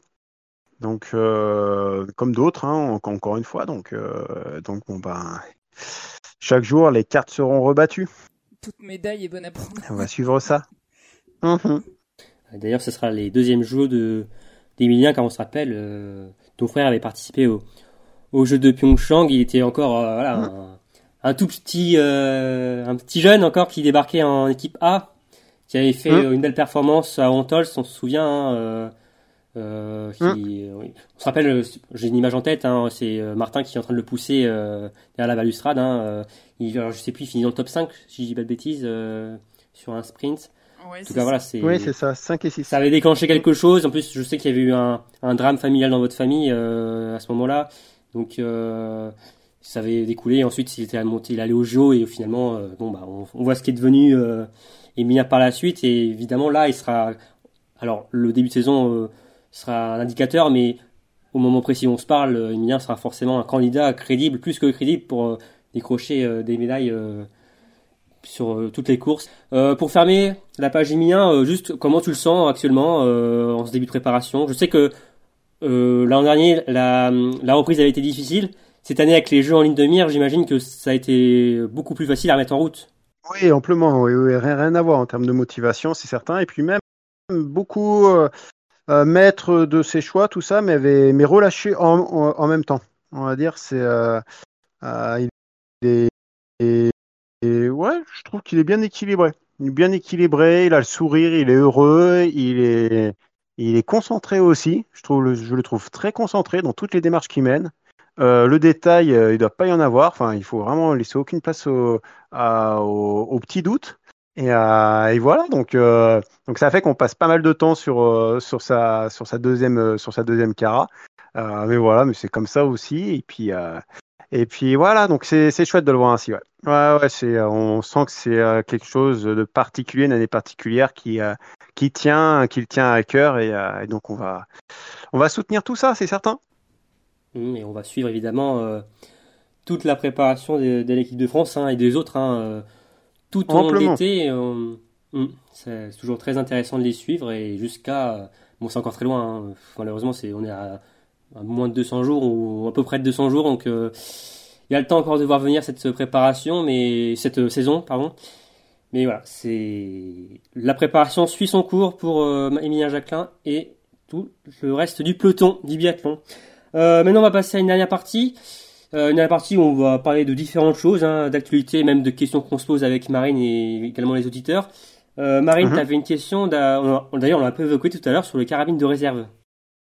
Donc, comme d'autres, hein, encore une fois. Donc, donc bon, bah chaque jour, les cartes seront rebattues. Toute médaille est bonne à prendre. On va suivre ça. Mmh. D'ailleurs, ce sera les deuxièmes jeux de d'Emilien, car on se rappelle, euh, ton frère avait participé au, au jeu de Pyeongchang. Il était encore euh, voilà, mmh. un, un, tout petit, euh, un petit jeune encore qui débarquait en équipe A, qui avait fait mmh. une belle performance à Hontols, on se souvient. Hein, euh, qui, mmh. oui. On se rappelle, j'ai une image en tête, hein, c'est Martin qui est en train de le pousser euh, derrière la balustrade. Hein, il, alors, je sais plus, il finit dans le top 5, si je dis pas de bêtises, euh, sur un sprint. Ouais, en tout cas, voilà, c'est. Oui, c'est ça, 5 et 6. Ça avait déclenché quelque chose. En plus, je sais qu'il y avait eu un, un drame familial dans votre famille euh, à ce moment-là. Donc, euh, ça avait découlé. Ensuite, il était monté, il allait au JO et finalement, euh, bon, bah, on, on, voit ce qui est devenu euh, Emilia par la suite. Et évidemment, là, il sera. Alors, le début de saison euh, sera un indicateur, mais au moment précis où on se parle, Emilia sera forcément un candidat crédible, plus que crédible pour euh, décrocher euh, des médailles euh, sur euh, toutes les courses. pour fermer la page Emilien, juste comment tu le sens actuellement en ce début de préparation? Je sais que l'an dernier, la, reprise avait été difficile. Cette année, avec les jeux en ligne de mire, j'imagine que ça a été beaucoup plus facile à mettre en route. Oui, amplement. Oui, rien, à voir en termes de motivation, c'est certain. Et puis même beaucoup euh, euh, maître de ses choix, tout ça, mais, avait, mais relâché en, en, même temps. On va dire, c'est euh, il et, et, ouais, je trouve qu'il est bien équilibré. Il est bien équilibré, il a le sourire, il est heureux, il est, il est concentré aussi. Je trouve, le, je le trouve très concentré dans toutes les démarches qu'il mène. Euh, le détail, euh, il doit pas y en avoir. Enfin, il faut vraiment laisser aucune place au, au, au petit doute. Et, euh, et, voilà, donc euh, donc ça fait qu'on passe pas mal de temps sur euh, sa deuxième sur cara. mais voilà, mais c'est comme ça aussi. Et puis voilà, donc c'est chouette de le voir ainsi. Ouais, on sent que c'est quelque chose de particulier, une année particulière qui, tient, qui le tient à cœur et, donc on va, soutenir tout ça, c'est certain. Mmh, et on va suivre évidemment toute la préparation de, l'équipe de France hein, et des autres hein, tout au long de l'été. Mmh, c'est toujours très intéressant de les suivre et jusqu'à, bon c'est encore très loin. Hein, malheureusement, c'est, on est à à moins de 200 jours ou à peu près de 200 jours donc euh, il y a le temps encore de voir venir cette préparation mais cette euh, saison pardon mais voilà c'est la préparation suit son cours pour euh, Emilien Jacquelin et tout le reste du peloton du biathlon euh, maintenant on va passer à une dernière partie euh, une dernière partie où on va parler de différentes choses hein, d'actualité même de questions qu'on se pose avec Marine et également les auditeurs euh, Marine, mm -hmm. tu avais une question, d'ailleurs on l'a un peu évoqué tout à l'heure sur le carabine de réserve.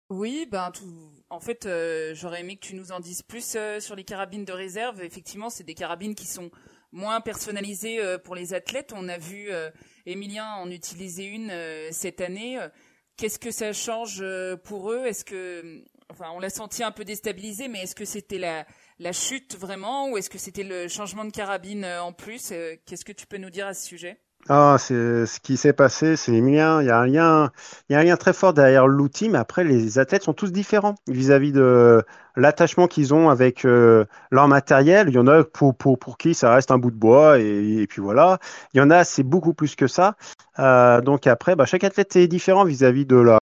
Oui, ben tout, en fait, euh, j'aurais aimé que tu nous en dises plus euh, sur les carabines de réserve. Effectivement, c'est des carabines qui sont moins personnalisées euh, pour les athlètes. On a vu Emilien en utiliser une cette année. Qu'est-ce que ça change pour eux? Est-ce que, enfin, on l'a senti un peu déstabilisé, mais est-ce que c'était la, la chute vraiment ou est-ce que c'était le changement de carabine en plus Qu'est-ce que tu peux nous dire à ce sujet? Ah, c'est ce qui s'est passé, c'est Emilien. Il y a un lien, il y a un lien très fort derrière l'outil, mais après les athlètes sont tous différents vis-à-vis de l'attachement qu'ils ont avec euh, leur matériel. Il y en a pour, pour, pour qui ça reste un bout de bois et, puis voilà. Il y en a c'est beaucoup plus que ça. Euh, donc après, bah, chaque athlète est différent vis-à-vis de la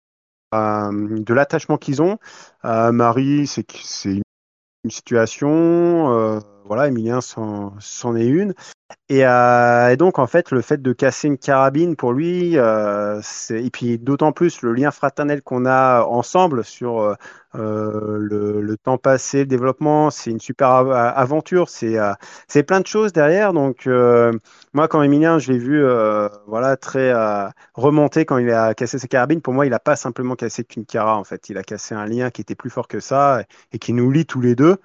euh, de l'attachement qu'ils ont. Euh, Marie, c'est c'est une situation. Voilà, Emilien c'en est une. Et, euh, et, donc, en fait, le fait de casser une carabine pour lui, euh, et puis d'autant plus le lien fraternel qu'on a ensemble sur euh, le, temps passé, le développement, c'est une super aventure, c'est plein de choses derrière. Donc, moi, quand Emilien, je l'ai vu voilà, très remonter quand il a cassé sa carabine, pour moi, il n'a pas simplement cassé qu'une cara, en fait. Il a cassé un lien qui était plus fort que ça et qui nous lie tous les deux.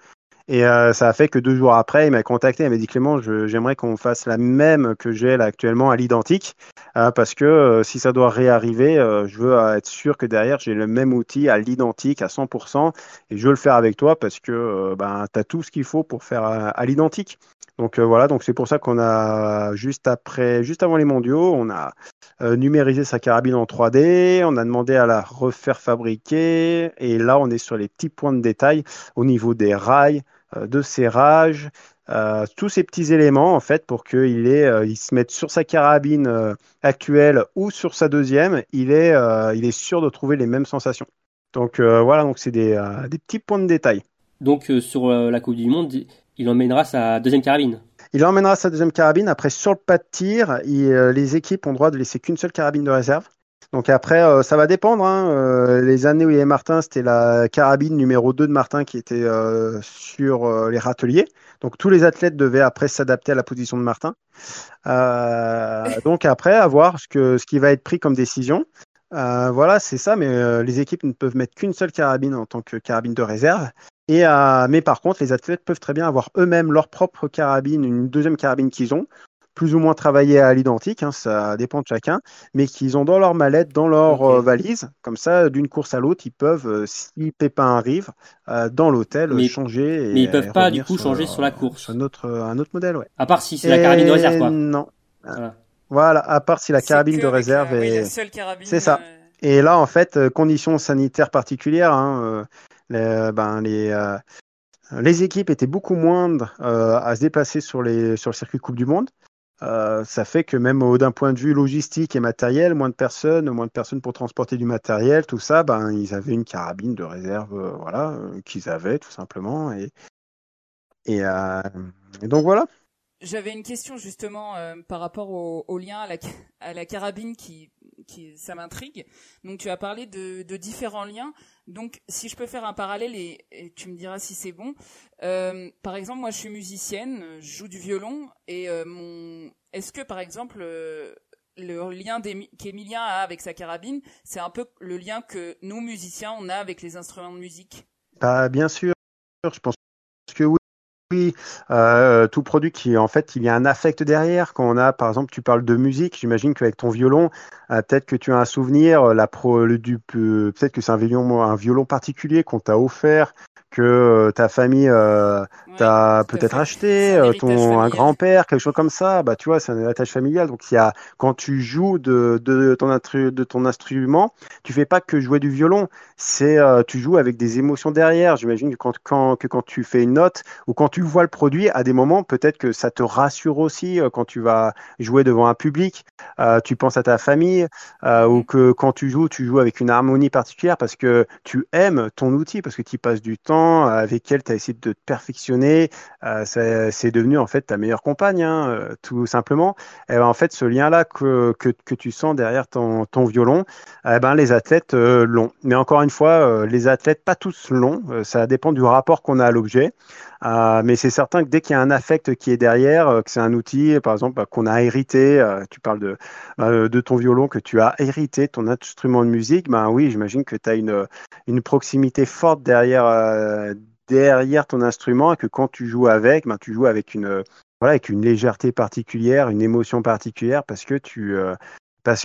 Et euh, ça a fait que deux jours après, il m'a contacté, il m'a dit Clément, j'aimerais qu'on fasse la même que j'ai là actuellement à l'identique, euh, parce que euh, si ça doit réarriver, je veux être sûr que derrière j'ai le même outil à l'identique à 100%, et je veux le faire avec toi parce que ben tu as tout ce qu'il faut pour faire à, à l'identique. Donc voilà, donc c'est pour ça qu'on a juste après, juste avant les mondiaux, on a numérisé sa carabine en 3D, on a demandé à la refaire fabriquer, et là on est sur les petits points de détail au niveau des rails, euh, de serrage, euh, tous ces petits éléments en fait pour qu'il euh, il se mette sur sa carabine euh, actuelle ou sur sa deuxième, il est, il est sûr de trouver les mêmes sensations. Donc voilà, donc c'est des, des, petits points de détail. Donc sur la Coupe du Monde, il emmènera sa deuxième carabine. Il emmènera sa deuxième carabine. Après, sur le pas de tir, il, les équipes ont droit de laisser qu'une seule carabine de réserve. Donc après, euh, ça va dépendre. Hein. Euh, les années où il y avait Martin, c'était la carabine numéro 2 de Martin qui était euh, sur les râteliers. Donc tous les athlètes devaient après s'adapter à la position de Martin. Donc après, à voir ce, que, ce qui va être pris comme décision. voilà, c'est ça, mais les équipes ne peuvent mettre qu'une seule carabine en tant que carabine de réserve. Et, mais par contre, les athlètes peuvent très bien avoir eux-mêmes leur propre carabine, une deuxième carabine qu'ils ont, plus ou moins travaillé à l'identique, hein, ça dépend de chacun, mais qu'ils ont dans leur mallette, dans leur okay. euh, valise, comme ça, d'une course à l'autre, ils peuvent, euh, si Pépin arrive, euh, dans l'hôtel, changer. Et, mais ils peuvent pas du coup changer sur la course. Sur un autre, un autre modèle, ouais. À part si c'est la carabine de réserve, quoi. Non. Voilà. voilà. à part si la carabine de réserve la, est. Oui, c'est ça. Et là, en fait, conditions sanitaires particulières, hein, les, ben, les, les équipes étaient beaucoup moindres à se déplacer sur, les, sur le circuit Coupe du Monde. Euh, ça fait que même d'un point de vue logistique et matériel, moins de personnes, moins de personnes pour transporter du matériel, tout ça, ben ils avaient une carabine de réserve, euh, voilà, euh, qu'ils avaient tout simplement, et euh, et donc voilà. J'avais une question justement euh, par rapport au, au, lien à la, à la carabine qui, qui ça m'intrigue. Donc tu as parlé de, de, différents liens. Donc si je peux faire un parallèle et, et tu me diras si c'est bon. Euh, par exemple, moi je suis musicienne, je joue du violon et euh, mon. Est-ce que par exemple euh, le lien qu'Emilien a avec sa carabine, c'est un peu le lien que nous musiciens on a avec les instruments de musique? Bah, Bien sûr, oui. Euh, tout produit qui en fait il y a un affect derrière. Quand on a par exemple tu parles de musique, j'imagine qu'avec ton violon, euh, peut-être que tu as un souvenir, la pro, le, du peut-être que c'est un violon un violon particulier qu'on t'a offert, que euh, ta famille euh, ouais, t'a peut-être acheté, un ton un grand-père, quelque chose comme ça. Bah tu vois, c'est un héritage familial. Donc il y a quand tu joues de, de ton de ton instrument, tu fais pas que jouer du violon, c'est euh, tu joues avec des émotions derrière. J'imagine que quand, quand que quand tu fais une note ou quand tu vois le produit, à des moments peut-être que ça te rassure aussi quand tu vas jouer devant un public. tu penses à ta famille ou que quand tu joues, tu joues avec une harmonie particulière parce que tu aimes ton outil parce que tu passes du temps avec elle tu as essayé de te perfectionner, euh, c'est devenu en fait ta meilleure compagne, hein, tout simplement. Et ben, en fait, ce lien-là que, que, tu sens derrière ton, ton violon, eh ben, les athlètes euh, l'ont. Mais encore une fois, euh, les athlètes, pas tous l'ont, ça dépend du rapport qu'on a à l'objet. Euh, mais c'est certain que dès qu'il y a un affect qui est derrière, euh, que c'est un outil, par exemple, bah, qu'on a hérité, euh, tu parles de, ton violon, que tu as hérité ton instrument de musique, ben oui, j'imagine que tu as une, une proximité forte derrière, derrière ton instrument et que quand tu joues avec, ben, tu joues avec une, voilà, avec une légèreté particulière, une émotion particulière parce que tu, parce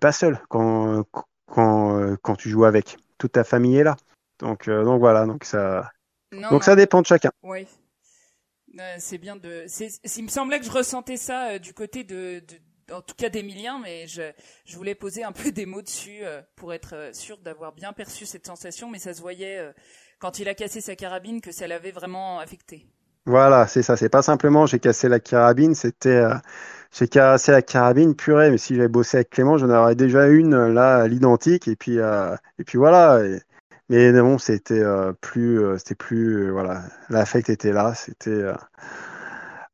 pas seul quand, quand, quand tu joues avec. Toute ta famille est là. Donc, donc voilà, donc ça, non, Donc non. ça dépend de chacun. Oui. c'est bien de. Il me semblait que je ressentais ça du côté de, en tout cas d'Emilien, mais je, je voulais poser un peu des mots dessus pour être sûr d'avoir bien perçu cette sensation, mais ça se voyait quand il a cassé sa carabine que ça l'avait vraiment affecté. Voilà, c'est ça. C'est pas simplement j'ai cassé la carabine, c'était j'ai cassé la carabine, purée, mais si j'avais bossé avec Clément, j'en aurais déjà une euh, là, l'identique, et puis euh, et puis voilà. Mais bon, c'était euh, plus, c'était plus, voilà, l'affect était là, c'était.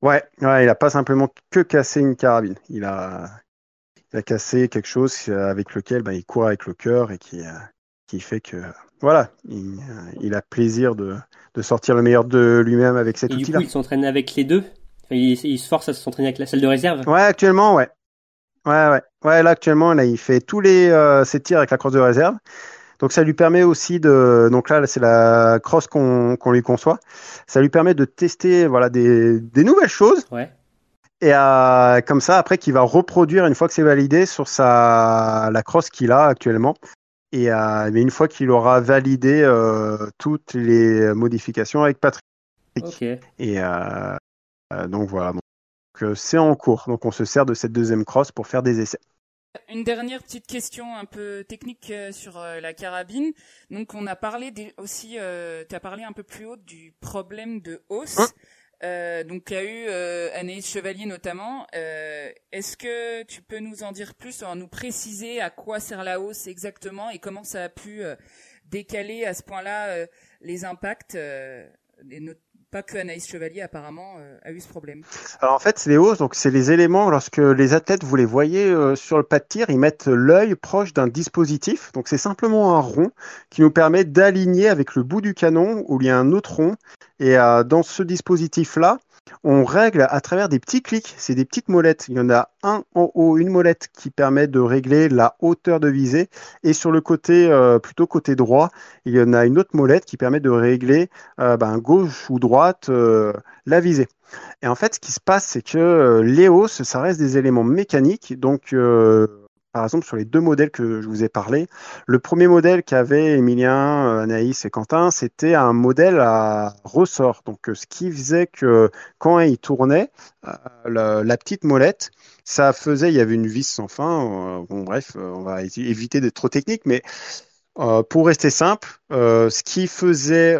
Ouais, ouais, il a pas simplement que cassé une carabine, il a, il a cassé quelque chose avec lequel ben, il court avec le cœur et qui, qui fait que, voilà, il, il a plaisir de, de sortir le meilleur de lui-même avec cet outil-là. il s'entraîne avec les deux? Il, se force à s'entraîner avec la salle de réserve? Ouais, actuellement, ouais. Ouais, ouais. Ouais, là, actuellement, là, il fait tous les, euh, ses tirs avec la crosse de réserve. Donc, ça lui permet aussi de, donc là, c'est la crosse qu'on qu'on lui conçoit. Ça lui permet de tester, voilà, des, des nouvelles choses. Ouais. Et euh, comme ça, après, qu'il va reproduire une fois que c'est validé sur sa, la crosse qu'il a actuellement. Et euh, mais une fois qu'il aura validé euh, toutes les modifications avec Patrick. Et, euh, donc voilà. Donc c'est en cours. Donc on se sert de cette deuxième crosse pour faire des essais. Une dernière petite question un peu technique euh, sur la carabine. Donc on a parlé aussi, tu as parlé un peu plus haut du problème de hausse. Hein euh, donc il y a eu euh, Anaïs Chevalier notamment. Euh, Est-ce que tu peux nous en dire plus, en nous préciser à quoi sert la hausse exactement et comment ça a pu décaler à ce point-là les impacts, et que Anaïs Chevalier apparemment euh, a eu ce problème. Alors en fait, c'est les hausses, donc c'est les éléments lorsque les athlètes vous les voyez euh, sur le pas de tir, ils mettent l'œil proche d'un dispositif. Donc c'est simplement un rond qui nous permet d'aligner avec le bout du canon où il y a un autre rond. Et euh, dans ce dispositif là, on règle à travers des petits clics, c'est des petites molettes. Il y en a un en haut, une molette qui permet de régler la hauteur de visée, et sur le côté, euh, plutôt côté droit, il y en a une autre molette qui permet de régler euh, ben, gauche ou droite euh, la visée. Et en fait, ce qui se passe, c'est que les hausses, ça reste des éléments mécaniques, donc par exemple, sur les deux modèles que je vous ai parlé, le premier modèle qu'avaient Emilien, euh, Anaïs et Quentin, c'était un modèle à ressort. Donc, euh, ce qui faisait que quand il tournait, euh, la, petite molette, ça faisait, il y avait une vis sans fin. bon, bref, on va éviter d'être trop technique, mais pour rester simple, ce qui faisait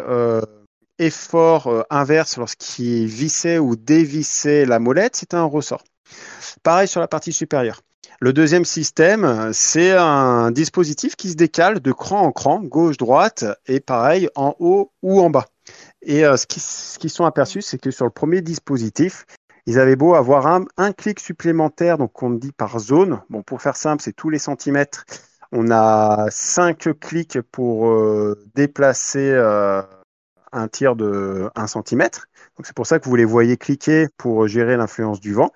effort inverse lorsqu'il vissait ou dévissait la molette, c'était un ressort. Pareil sur la partie supérieure. Le deuxième système, c'est un dispositif qui se décale de cran en cran, gauche-droite, et pareil en haut ou en bas. Et euh, ce qu'ils ce sont aperçus, c'est que sur le premier dispositif, ils avaient beau avoir un, clic supplémentaire, donc on dit par zone. Bon, pour faire simple, c'est tous les centimètres. On a cinq clics pour euh, déplacer euh, un tir de 1 cm. Donc c'est pour ça que vous les voyez cliquer pour gérer l'influence du vent.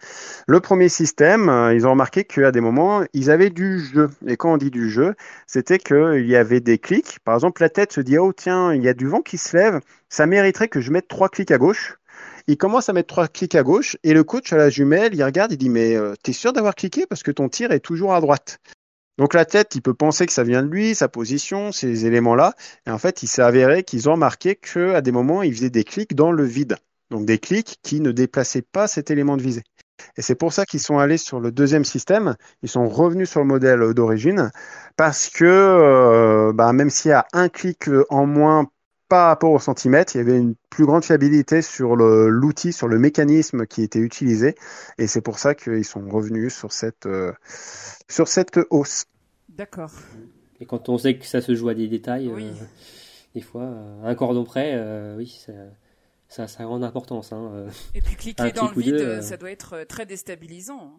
Le premier système, euh, ils ont remarqué qu'à des moments, ils avaient du jeu. Et quand on dit du jeu, c'était qu'il y avait des clics. Par exemple, la tête se dit, oh tiens, il y a du vent qui se lève, ça mériterait que je mette trois clics à gauche. Il commence à mettre trois clics à gauche et le coach à la jumelle, il regarde, il dit, mais euh, t'es sûr d'avoir cliqué parce que ton tir est toujours à droite? Donc la tête, il peut penser que ça vient de lui, sa position, ces éléments-là. Et en fait, il s'est avéré qu'ils ont remarqué qu'à des moments, il faisait des clics dans le vide. Donc des clics qui ne déplaçaient pas cet élément de visée. Et c'est pour ça qu'ils sont allés sur le deuxième système. Ils sont revenus sur le modèle d'origine parce que euh, bah, même s'il y a un clic en moins par rapport au centimètre, il y avait une plus grande fiabilité sur l'outil, sur le mécanisme qui était utilisé. Et c'est pour ça qu'ils sont revenus sur cette, euh, sur cette hausse. D'accord. Et quand on sait que ça se joue à des détails, euh, des fois, euh, un cordon près, euh, oui, ça, ça, ça a grande importance. Hein, Et puis cliquer dans le vide, ça doit être très déstabilisant.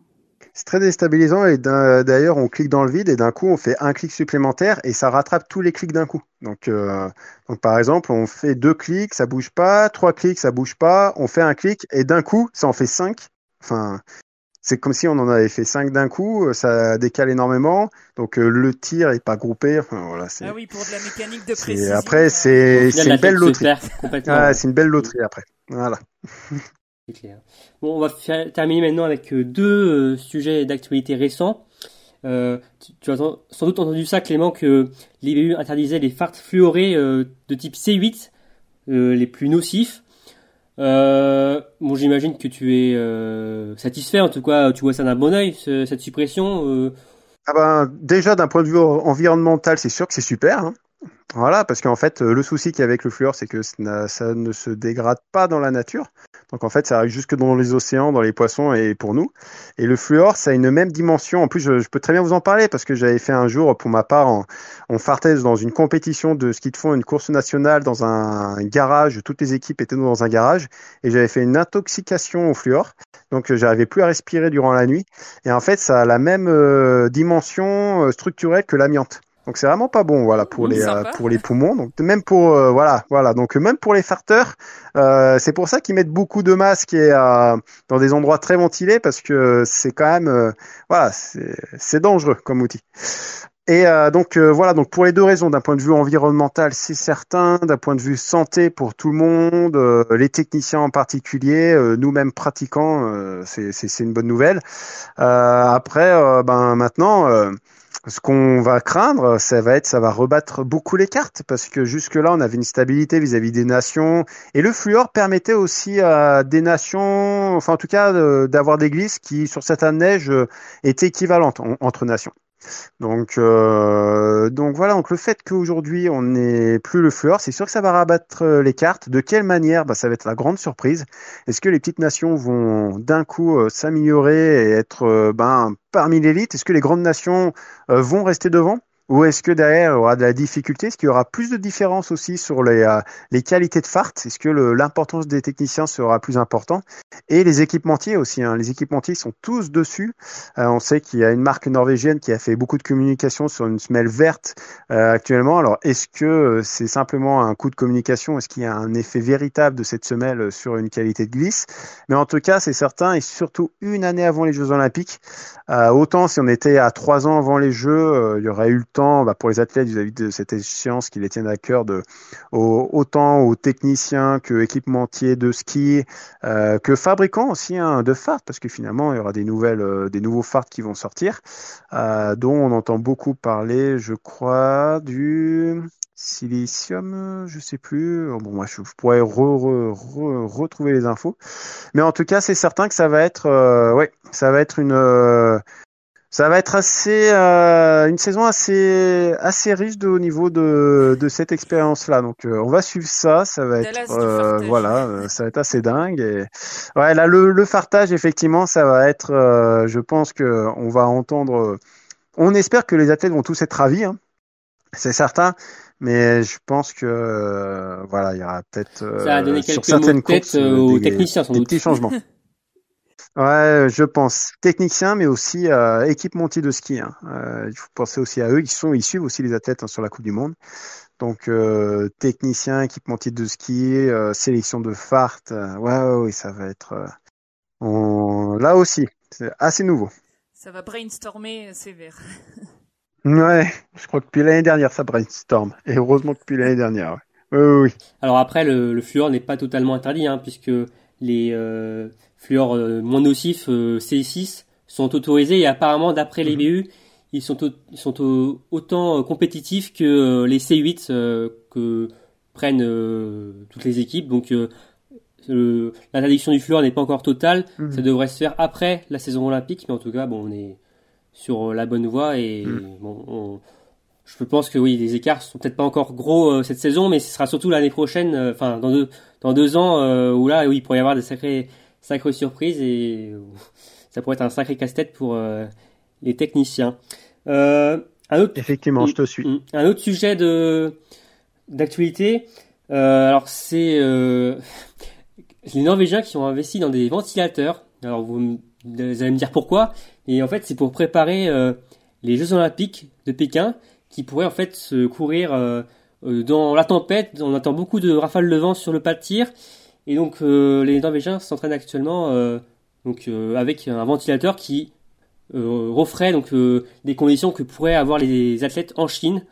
C'est très déstabilisant et d'ailleurs on clique dans le vide et d'un coup on fait un clic supplémentaire et ça rattrape tous les clics d'un coup. Donc, donc par exemple on fait deux clics, ça bouge pas, trois clics, ça bouge pas, on fait un clic et d'un coup ça en fait cinq. Enfin, c'est comme si on en avait fait cinq d'un coup, euh, ça décale énormément, donc euh, le tir est pas groupé. Enfin, voilà, c'est. Ah oui, pour de la mécanique de précision. Après, c'est c'est une belle loterie. Ah, c'est une belle loterie après. Voilà. Clair. Bon, on va terminer maintenant avec euh, deux sujets d'actualité récents. Euh, tu, as sans doute entendu ça, Clément, que l'IBU interdisait les farts fluorés de type C8, les plus nocifs. Euh, bon, j'imagine que tu es euh, satisfait. En tout cas, tu vois ça d'un bon oeil, cette suppression. Euh. Ah ben, déjà d'un point de vue environnemental, c'est sûr que c'est super. Hein. Voilà, parce qu'en fait, le souci qu'il y a avec le fluor, c'est que ça ne se dégrade pas dans la nature. Donc en fait, ça arrive jusque dans les océans, dans les poissons et pour nous. Et le fluor, ça a une même dimension. En plus, je, peux très bien vous en parler parce que j'avais fait un jour, pour ma part, en, en fartaise dans une compétition de ski de fond, une course nationale dans un garage. Toutes les équipes étaient dans un garage et j'avais fait une intoxication au fluor. Donc j'arrivais plus à respirer durant la nuit. Et en fait, ça a la même euh, dimension euh, structurelle que l'amiante. Donc c'est vraiment pas bon, voilà, pour les euh, pour les poumons. Donc même pour euh, voilà, voilà. Donc même pour les farteurs, euh, c'est pour ça qu'ils mettent beaucoup de masques et dans des endroits très ventilés parce que c'est quand même voilà, c'est dangereux comme outil. Et donc voilà, donc pour les deux raisons, d'un point de vue environnemental, c'est certain, d'un point de vue santé pour tout le monde, les techniciens en particulier, nous-mêmes pratiquants, c'est une bonne nouvelle. après, ben maintenant ce qu'on va craindre, ça va être, ça va rebattre beaucoup les cartes parce que jusque-là, on avait une stabilité vis-à-vis des nations et le fluor permettait aussi à des nations, enfin en tout cas, d'avoir des glisses qui, sur certaines neiges, étaient équivalentes entre nations. Donc, euh, donc voilà. Le fait qu'aujourd'hui on n'ait plus le fluor, c'est sûr que ça va rabattre euh, les cartes. De quelle manière? Bah, ça va être la grande surprise. Est-ce que les petites nations vont d'un coup euh, s'améliorer et être ben, parmi l'élite? Est-ce que les grandes nations vont rester devant? Ou est-ce que derrière, il y aura de la difficulté? Est-ce qu'il y aura plus de différence aussi sur les, euh, les qualités de fart? Est-ce que l'importance des techniciens sera plus importante? Et les équipementiers aussi. Hein. Les équipementiers sont tous dessus. Euh, on sait qu'il y a une marque norvégienne qui a fait beaucoup de communication sur une semelle verte euh, actuellement. Alors, est-ce que c'est simplement un coup de communication? Est-ce qu'il y a un effet véritable de cette semelle sur une qualité de glisse? Mais en tout cas, c'est certain, et surtout une année avant les Jeux Olympiques. autant si on était à trois ans avant les Jeux, il y aurait eu le temps bah, pour les athlètes vis-à-vis de cette échéance qui les tiennent à cœur, de, autant aux techniciens que équipementiers de ski, euh, que fabricants aussi hein, de farts, parce que finalement il y aura des nouvelles, euh, des nouveaux farts qui vont sortir, euh, dont on entend beaucoup parler, je crois, du silicium, je sais plus. Bon, moi, je, pourrais retrouver les infos. Mais en tout cas, c'est certain que ça va être, ouais, ça va être une, ça va être assez euh, une saison assez assez riche de, au niveau de, de cette expérience là. Donc euh, on va suivre ça, ça va être euh, voilà, euh, ça va être assez dingue. Et ouais là le, le fartage effectivement ça va être, je pense que on va entendre. On espère que les athlètes vont tous être ravis, hein. c'est certain. Mais je pense que voilà, il y aura peut-être sur certaines courses aux techniciens sans des petits changements. Ouais, je pense technicien, mais aussi euh, équipementier de ski. Hein. Euh, il faut penser aussi à eux. Ils sont, ils suivent aussi les athlètes hein, sur la Coupe du Monde. Donc euh, technicien, équipementier de ski, euh, sélection de fart. Euh, ouais, ouais, ça va être on... là aussi, c'est assez nouveau. Ça va brainstormer sévère. ouais, je crois que depuis l'année dernière, ça brainstorm. Et heureusement que depuis l'année dernière. Ouais. Oui, oui, Alors après, le, le fluor n'est pas totalement interdit, hein, puisque les fluor euh, moins nocifs euh, C6 sont autorisés et apparemment d'après les mhm. BU ils sont, ils sont autant euh, compétitifs que les C8 que prennent toutes les équipes. Donc l'interdiction du fluor n'est pas encore totale. Mhm. Ça devrait se faire après la saison olympique, mais en tout cas, bon, on est sur la bonne voie et mhm. bon, je pense que oui, les écarts sont peut-être pas encore gros cette saison, mais ce sera surtout l'année prochaine, enfin dans deux dans deux ans où là, oui, il pourrait y avoir des sacrés sacrée surprise et ça pourrait être un sacré casse-tête pour euh, les techniciens. Euh, un autre, Effectivement, je te suis. Mm, un autre sujet de d'actualité, euh, alors c'est euh, les Norvégiens qui ont investi dans des ventilateurs. Alors vous, vous allez me dire pourquoi Et en fait, c'est pour préparer euh, les Jeux Olympiques de Pékin, qui pourraient en fait se courir dans la tempête. On attend beaucoup de rafales de vent sur le pas de tir et donc euh, les Norvégiens s'entraînent actuellement euh, donc euh, avec un ventilateur qui referait donc des conditions que pourraient avoir les athlètes en Chine.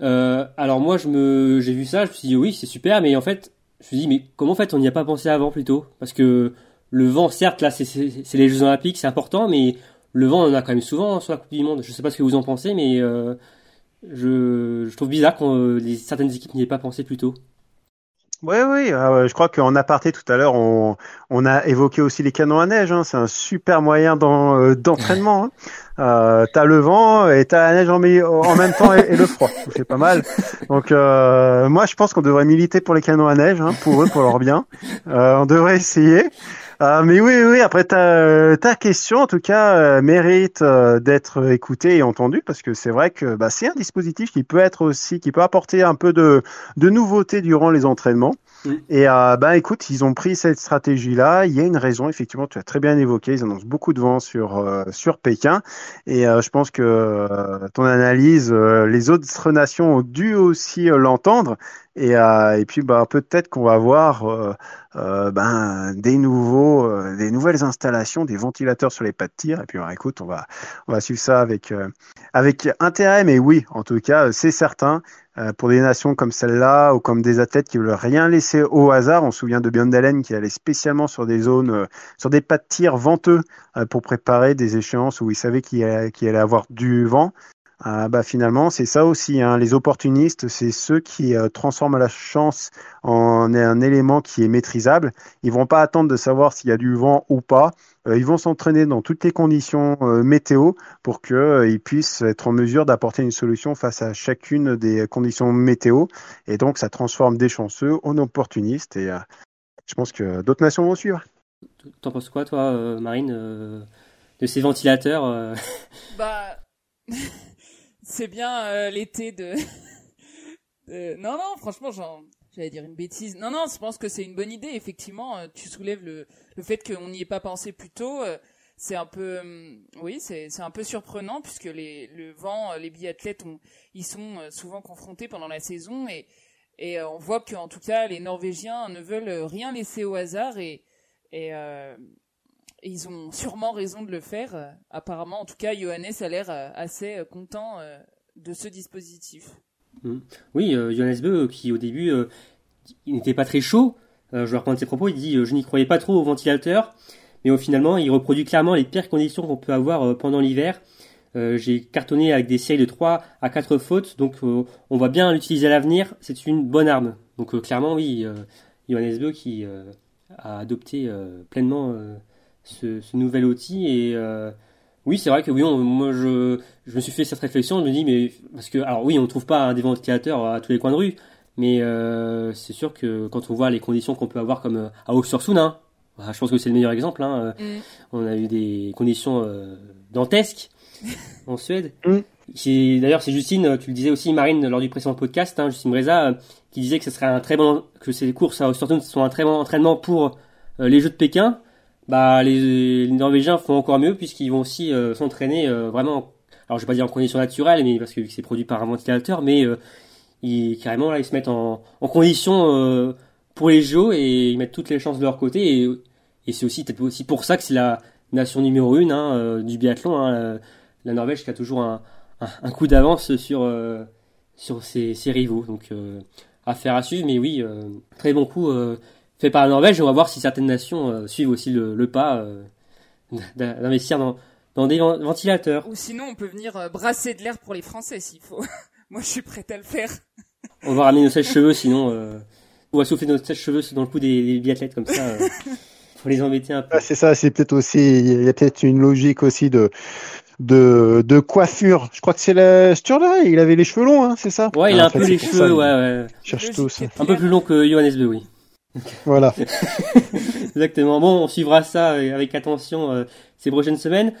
alors moi je me j'ai vu ça, je me suis dit oui c'est super, mais en fait je me suis dit mais comment en fait on n'y a pas pensé avant plutôt? Parce que le vent certes là c'est les Jeux Olympiques c'est important, mais le vent on en a quand même souvent sur la Coupe du Monde. Je sais pas ce que vous en pensez, mais je, je trouve bizarre que certaines équipes n'y aient pas pensé plus tôt. Oui, oui, je crois qu'en aparté tout à l'heure, on, on a évoqué aussi les canons à neige. Hein. C'est un super moyen d'entraînement. Hein. Euh, t'as le vent et t'as la neige en, en même temps et, le froid. C'est pas mal. Donc euh, moi, je pense qu'on devrait militer pour les canons à neige, hein, pour eux, pour leur bien. Euh, on devrait essayer. Euh, mais oui, oui, après ta, ta question, en tout cas, euh, mérite euh, d'être écoutée et entendue parce que c'est vrai que bah, c'est un dispositif qui peut être aussi, qui peut apporter un peu de, de nouveauté durant les entraînements. Et euh, ben écoute, ils ont pris cette stratégie-là. Il y a une raison, effectivement, tu as très bien évoqué. Ils annoncent beaucoup de vent sur euh, sur Pékin, et euh, je pense que euh, ton analyse, les autres nations ont dû aussi l'entendre. Et, puis bah peut-être qu'on va voir ben des nouveaux, des nouvelles installations, des ventilateurs sur les pas de tir. Et puis bah, écoute, on va on va suivre ça avec avec intérêt. Mais oui, en tout cas, c'est certain. Euh, pour des nations comme celle-là ou comme des athlètes qui veulent rien laisser au hasard. On se souvient de Björn qui allait spécialement sur des zones, euh, sur des pas de tir venteux euh, pour préparer des échéances où il savait qu'il allait, allait, avoir du vent. Bah finalement, c'est ça aussi. Hein. Les opportunistes, c'est ceux qui transforment la chance en un élément qui est maîtrisable. Ils vont pas attendre de savoir s'il y a du vent ou pas. Euh, ils vont s'entraîner dans toutes les conditions euh, météo pour qu'ils euh, puissent être en mesure d'apporter une solution face à chacune des conditions météo. Et donc, ça transforme des chanceux en opportunistes. Et je pense que d'autres nations vont suivre. T'en penses quoi, toi, Marine, de ces ventilateurs Bah, c'est bien l'été de... Non, non, franchement, j'en j'allais dire une bêtise. Non, non, je pense que c'est une bonne idée. Effectivement, euh, tu soulèves le, le fait qu'on n'y ait pas pensé plus tôt. Euh, c'est un peu, euh, oui, c'est, un peu surprenant puisque les, le vent, les biathlètes, ont, ils sont souvent confrontés pendant la saison et, et on voit qu'en tout cas, les Norvégiens ne veulent rien laisser au hasard et, et, ils ont sûrement raison de le faire. Apparemment, en tout cas, Johannes a l'air assez content de ce dispositif. Mm. Oui, euh, Johannes Beu, qui au début, euh, il n'était pas très chaud. Euh, je vais reprendre ses propos. Il dit Je n'y croyais pas trop au ventilateur. Mais au finalement, il reproduit clairement les pires conditions qu'on peut avoir pendant l'hiver. J'ai cartonné avec des séries de 3 à 4 fautes. Donc on va bien l'utiliser à l'avenir. C'est une bonne arme. Donc clairement, oui, Johannes Beu qui a adopté pleinement ce, ce, nouvel outil. Et oui, c'est vrai que oui, moi je, je me suis fait cette réflexion, je me dis mais parce que alors oui, on ne trouve pas des ventilateurs à tous les coins de rue, mais euh, c'est sûr que quand on voit les conditions qu'on peut avoir comme euh, à Oxford hein, bah, je pense que c'est le meilleur exemple. Hein, euh, mm. On a eu des conditions dantesques en Suède. Mm. D'ailleurs, c'est Justine, tu le disais aussi, Marine, lors du précédent podcast, hein, Justine Breza, qui disait que ce serait un très bon, que ces courses à Oxford sont un très bon entraînement pour les Jeux de Pékin bah les, Norvégiens font encore mieux puisqu'ils vont aussi euh, s'entraîner euh, vraiment. Alors je vais pas dire en conditions naturelles, mais parce que c'est produit par un ventilateur, mais euh, ils carrément là ils se mettent en, en condition pour les Jeux et ils mettent toutes les chances de leur côté et, c'est aussi peut-être aussi pour ça que c'est la nation numéro une hein, du biathlon. Hein, la, Norvège qui a toujours un, coup d'avance sur sur ses, rivaux. Donc affaire à suivre, mais oui, très bon coup fait par la Norvège. On va voir si certaines nations euh, suivent aussi le, pas euh, d'investir dans, dans des ventilateurs. Ou sinon, on peut venir euh, brasser de l'air pour les Français s'il faut. Moi, je suis prête à le faire. on va ramener nos sèches-cheveux, sinon on va souffler nos sèches-cheveux dans le cou des, biathlètes comme ça. faut les embêter un peu. c'est ça, c'est peut-être aussi, il y a peut-être une logique aussi de de, de coiffure. Je crois que c'est la Sturla, il avait les cheveux longs, hein, c'est ça? Ouais, il a un peu les cheveux, ouais, ouais. Cherche tous. Un peu plus long que Johannes Bleu, oui. Voilà. Exactement. Bon, on suivra ça avec attention euh, ces prochaines semaines.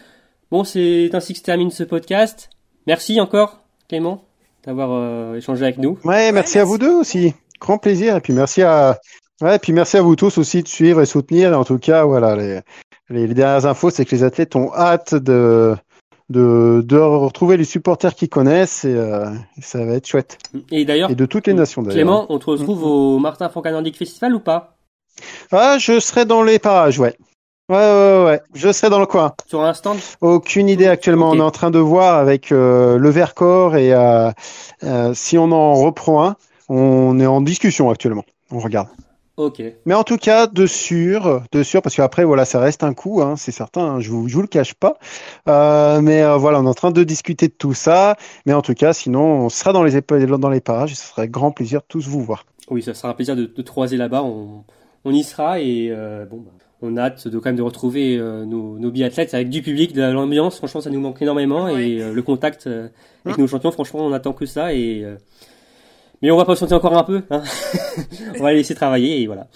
Bon, c'est ainsi que se termine ce podcast. Merci encore, Clément, d'avoir euh, échangé avec nous. Ouais, merci, à vous deux aussi. Grand plaisir. Et puis merci à, ouais, et puis merci à vous tous aussi de suivre et soutenir. en tout cas, voilà, les, les dernières infos, c'est que les athlètes ont hâte de, de, de retrouver les supporters qu'ils connaissent et euh, ça va être chouette. Et d'ailleurs, et de toutes les nations d'ailleurs. Clément, on te retrouve au Martin Fourcade Nordic Festival ou pas? Ah, je serai dans les parages, ouais. Ouais, ouais, ouais, je serai dans le coin. Sur un stand? Aucune idée actuellement. On est en train de voir avec euh, le Vercors et euh, si on en reprend un, on est en discussion actuellement. On regarde. Ok. Mais en tout cas, de sûr, de sûr, parce qu'après, voilà, ça reste un coup, hein, c'est certain, hein, je vous, je vous le cache pas. Euh, mais euh, voilà, on est en train de discuter de tout ça. Mais en tout cas, sinon, on sera dans les, épa- dans les parages et ce sera avec grand plaisir de tous vous voir. Oui, ça sera un plaisir de, de te croiser là-bas. On, on y sera et euh, bon, bah, on a hâte de quand même de retrouver euh, nos, nos biathlètes avec du public, de l'ambiance. Franchement, ça nous manque énormément Ouais. et euh, le contact euh, avec Hein nos champions. Franchement, on attend que ça et euh, mais on va patienter encore un peu. Hein on va les laisser travailler et voilà.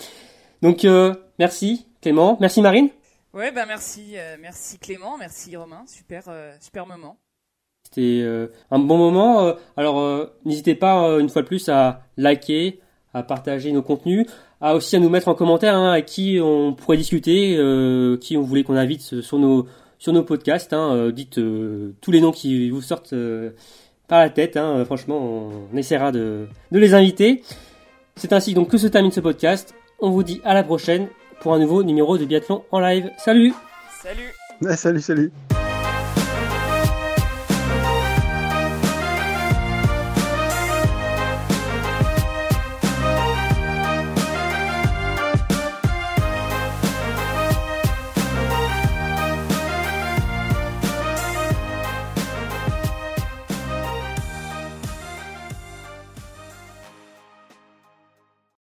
Donc euh, merci Clément, merci Marine. Ouais, bah merci, euh, merci Clément, merci Romain, super, euh, super moment. C'était euh, un bon moment. Euh, Alors euh, n'hésitez pas euh, une fois de plus à liker, à partager nos contenus, à aussi à nous mettre en commentaire hein, à qui on pourrait discuter, euh, qui on voulait qu'on invite sur nos sur nos podcasts. Hein, dites euh, tous les noms qui vous sortent euh, par la tête. Hein. Euh, Franchement, on essaiera de, de les inviter. C'est ainsi donc que se termine ce podcast. On vous dit à la prochaine pour un nouveau numéro de biathlon en live. Salut Salut Ouais, salut, salut.